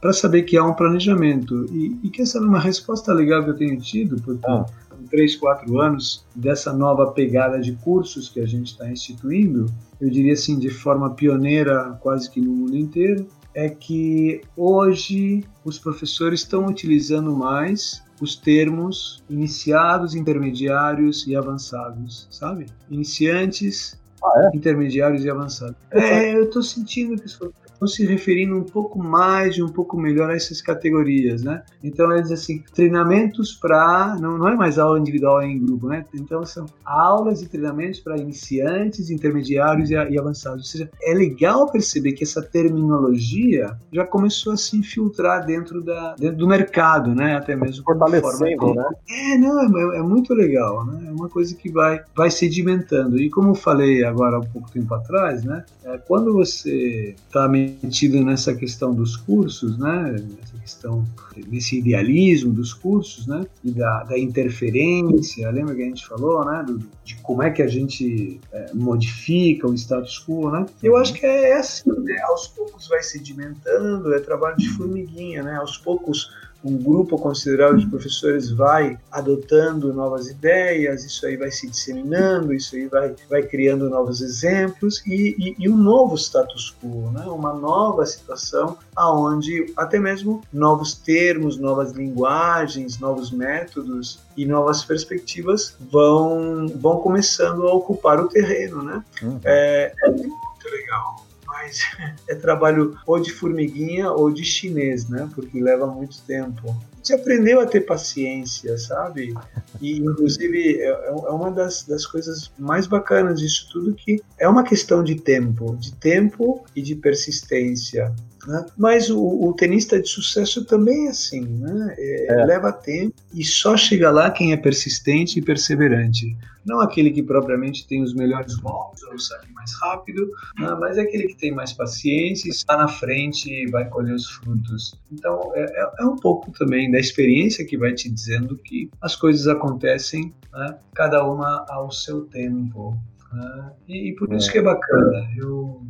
para saber que há um planejamento. E, e que essa é uma resposta legal que eu tenho tido, porque ah. três, quatro anos dessa nova pegada de cursos que a gente está instituindo, eu diria assim, de forma pioneira quase que no mundo inteiro, é que hoje os professores estão utilizando mais os termos iniciados, intermediários e avançados, sabe? Iniciantes, ah, é? intermediários e avançados. É, eu estou sentindo que isso estão se referindo um pouco mais e um pouco melhor a essas categorias, né? Então eles assim, treinamentos para não, não é mais aula individual em grupo, né? Então são aulas e treinamentos para iniciantes, intermediários e, e, avançados. Ou seja, é legal perceber que essa terminologia já começou a se infiltrar dentro da dentro do mercado, né? Até mesmo fortalecendo, né? É, não, é, é, muito legal, né? É uma coisa que vai vai sedimentando. E como eu falei agora há um pouco tempo atrás, né? É, quando você está metido nessa questão dos cursos, né? Nessa questão, nesse idealismo dos cursos, né? E da, da interferência, lembra que a gente falou, né? Do, de como é que a gente é, modifica o status quo, né? Eu acho que é assim, né? Aos poucos vai sedimentando, é trabalho de formiguinha, né? Aos poucos um grupo considerável de professores vai adotando novas ideias, isso aí vai se disseminando, isso aí vai, vai criando novos exemplos e, e, e um novo status quo, né? uma nova situação aonde até mesmo novos termos, novas linguagens, novos métodos e novas perspectivas vão, vão começando a ocupar o terreno. Né? Uhum. É, é muito legal mas [LAUGHS] é trabalho ou de formiguinha ou de chinês, né? Porque leva muito tempo. Gente aprendeu a ter paciência, sabe? E, inclusive, é, é, é uma das, das coisas mais bacanas disso tudo que é uma questão de tempo, de tempo e de persistência. Né? Mas o, o, tenista de sucesso também é assim, né? É, é. leva tempo e só chega lá quem é persistente e perseverante. Não aquele que propriamente tem os melhores golpes ou sabe mais rápido, né? mas é aquele que tem mais paciência, está na frente e vai colher os frutos. Então é, é, é um pouco também da experiência que vai te dizendo que as coisas acontecem, né? cada uma ao seu tempo. Né? E, e, por isso é. que é bacana. Eu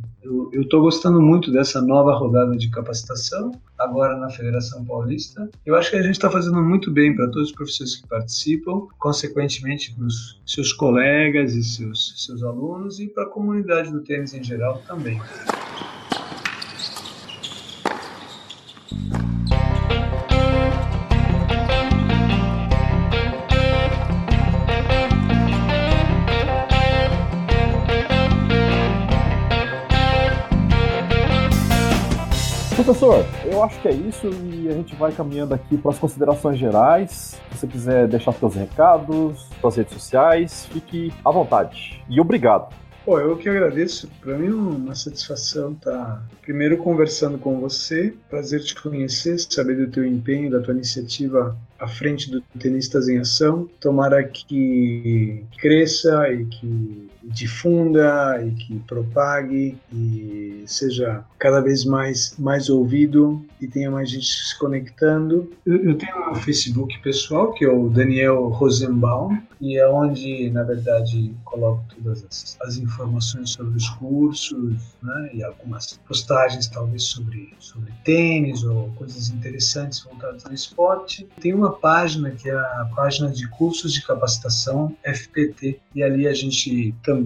eu estou gostando muito dessa nova rodada de capacitação, agora na Federação Paulista. Eu acho que a gente está fazendo muito bem para todos os professores que participam, consequentemente para os seus colegas e seus, seus alunos e para a comunidade do tênis em geral também. Professor, eu acho que é isso e a gente vai caminhando aqui para as considerações gerais. Se você quiser deixar seus recados, suas redes sociais, fique à vontade. E obrigado. Pô, eu que agradeço. Para mim é uma satisfação estar tá primeiro conversando com você. Prazer te conhecer, saber do teu empenho, da tua iniciativa à frente do Tenistas em Ação. Tomara que cresça e que difunda e que propague e seja cada vez mais, mais ouvido e tenha mais gente se conectando. Eu, eu tenho um Facebook pessoal, que é o Daniel Rosenbaum, e é onde, na verdade, coloco todas as, as informações sobre os cursos né, e algumas postagens, talvez, sobre, sobre tênis ou coisas interessantes voltadas ao esporte. Tem uma página que é a página de cursos de capacitação FPT e ali a gente também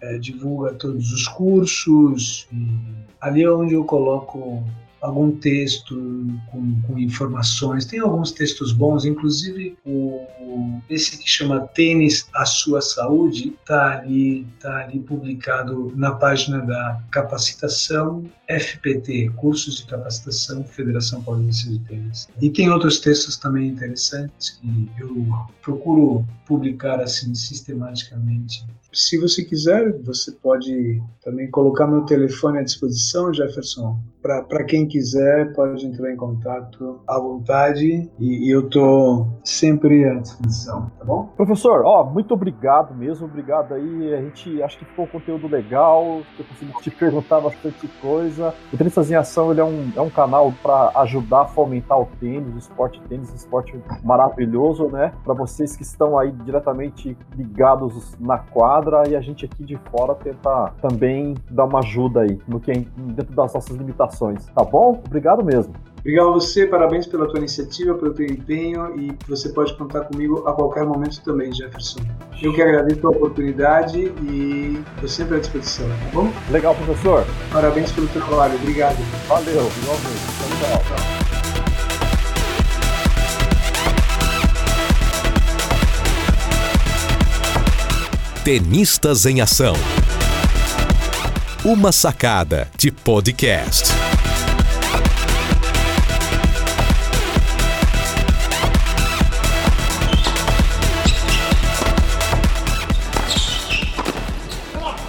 é, divulga todos os cursos. ali é onde eu coloco algum texto com, com, informações. Tem alguns textos bons, inclusive o, esse que chama Tênis a Sua Saúde está ali, tá ali publicado na página da capacitação FPT, Cursos de Capacitação Federação Paulista de Tênis. E tem outros textos também interessantes que eu procuro publicar assim sistematicamente se você quiser, você pode também colocar meu telefone à disposição, Jefferson. Para quem quiser, pode entrar em contato à vontade e, e eu estou sempre à disposição, tá bom? Professor, ó, muito obrigado mesmo, obrigado aí. A gente acho que ficou um conteúdo legal, eu consegui te perguntar bastante coisa. O Tenistas em Ação ele é, um, é um canal para ajudar a fomentar o tênis, o esporte tênis, um esporte maravilhoso, né? Para vocês que estão aí diretamente ligados na quadra e a gente aqui de fora tenta também dar uma ajuda aí no que é dentro das nossas limitações. Tá bom? Obrigado mesmo. Obrigado a você, parabéns pela tua iniciativa, pelo teu empenho e você pode contar comigo a qualquer momento também, Jefferson. Eu que agradeço a oportunidade e estou sempre à disposição, tá bom? Legal, professor. Parabéns pelo teu trabalho, obrigado. Valeu, igualmente. Tchau, tchau. Tenistas em Ação. Uma sacada de podcast.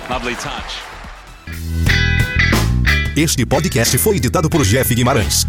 Lovely touch. Este podcast foi editado por Jeff Guimarães.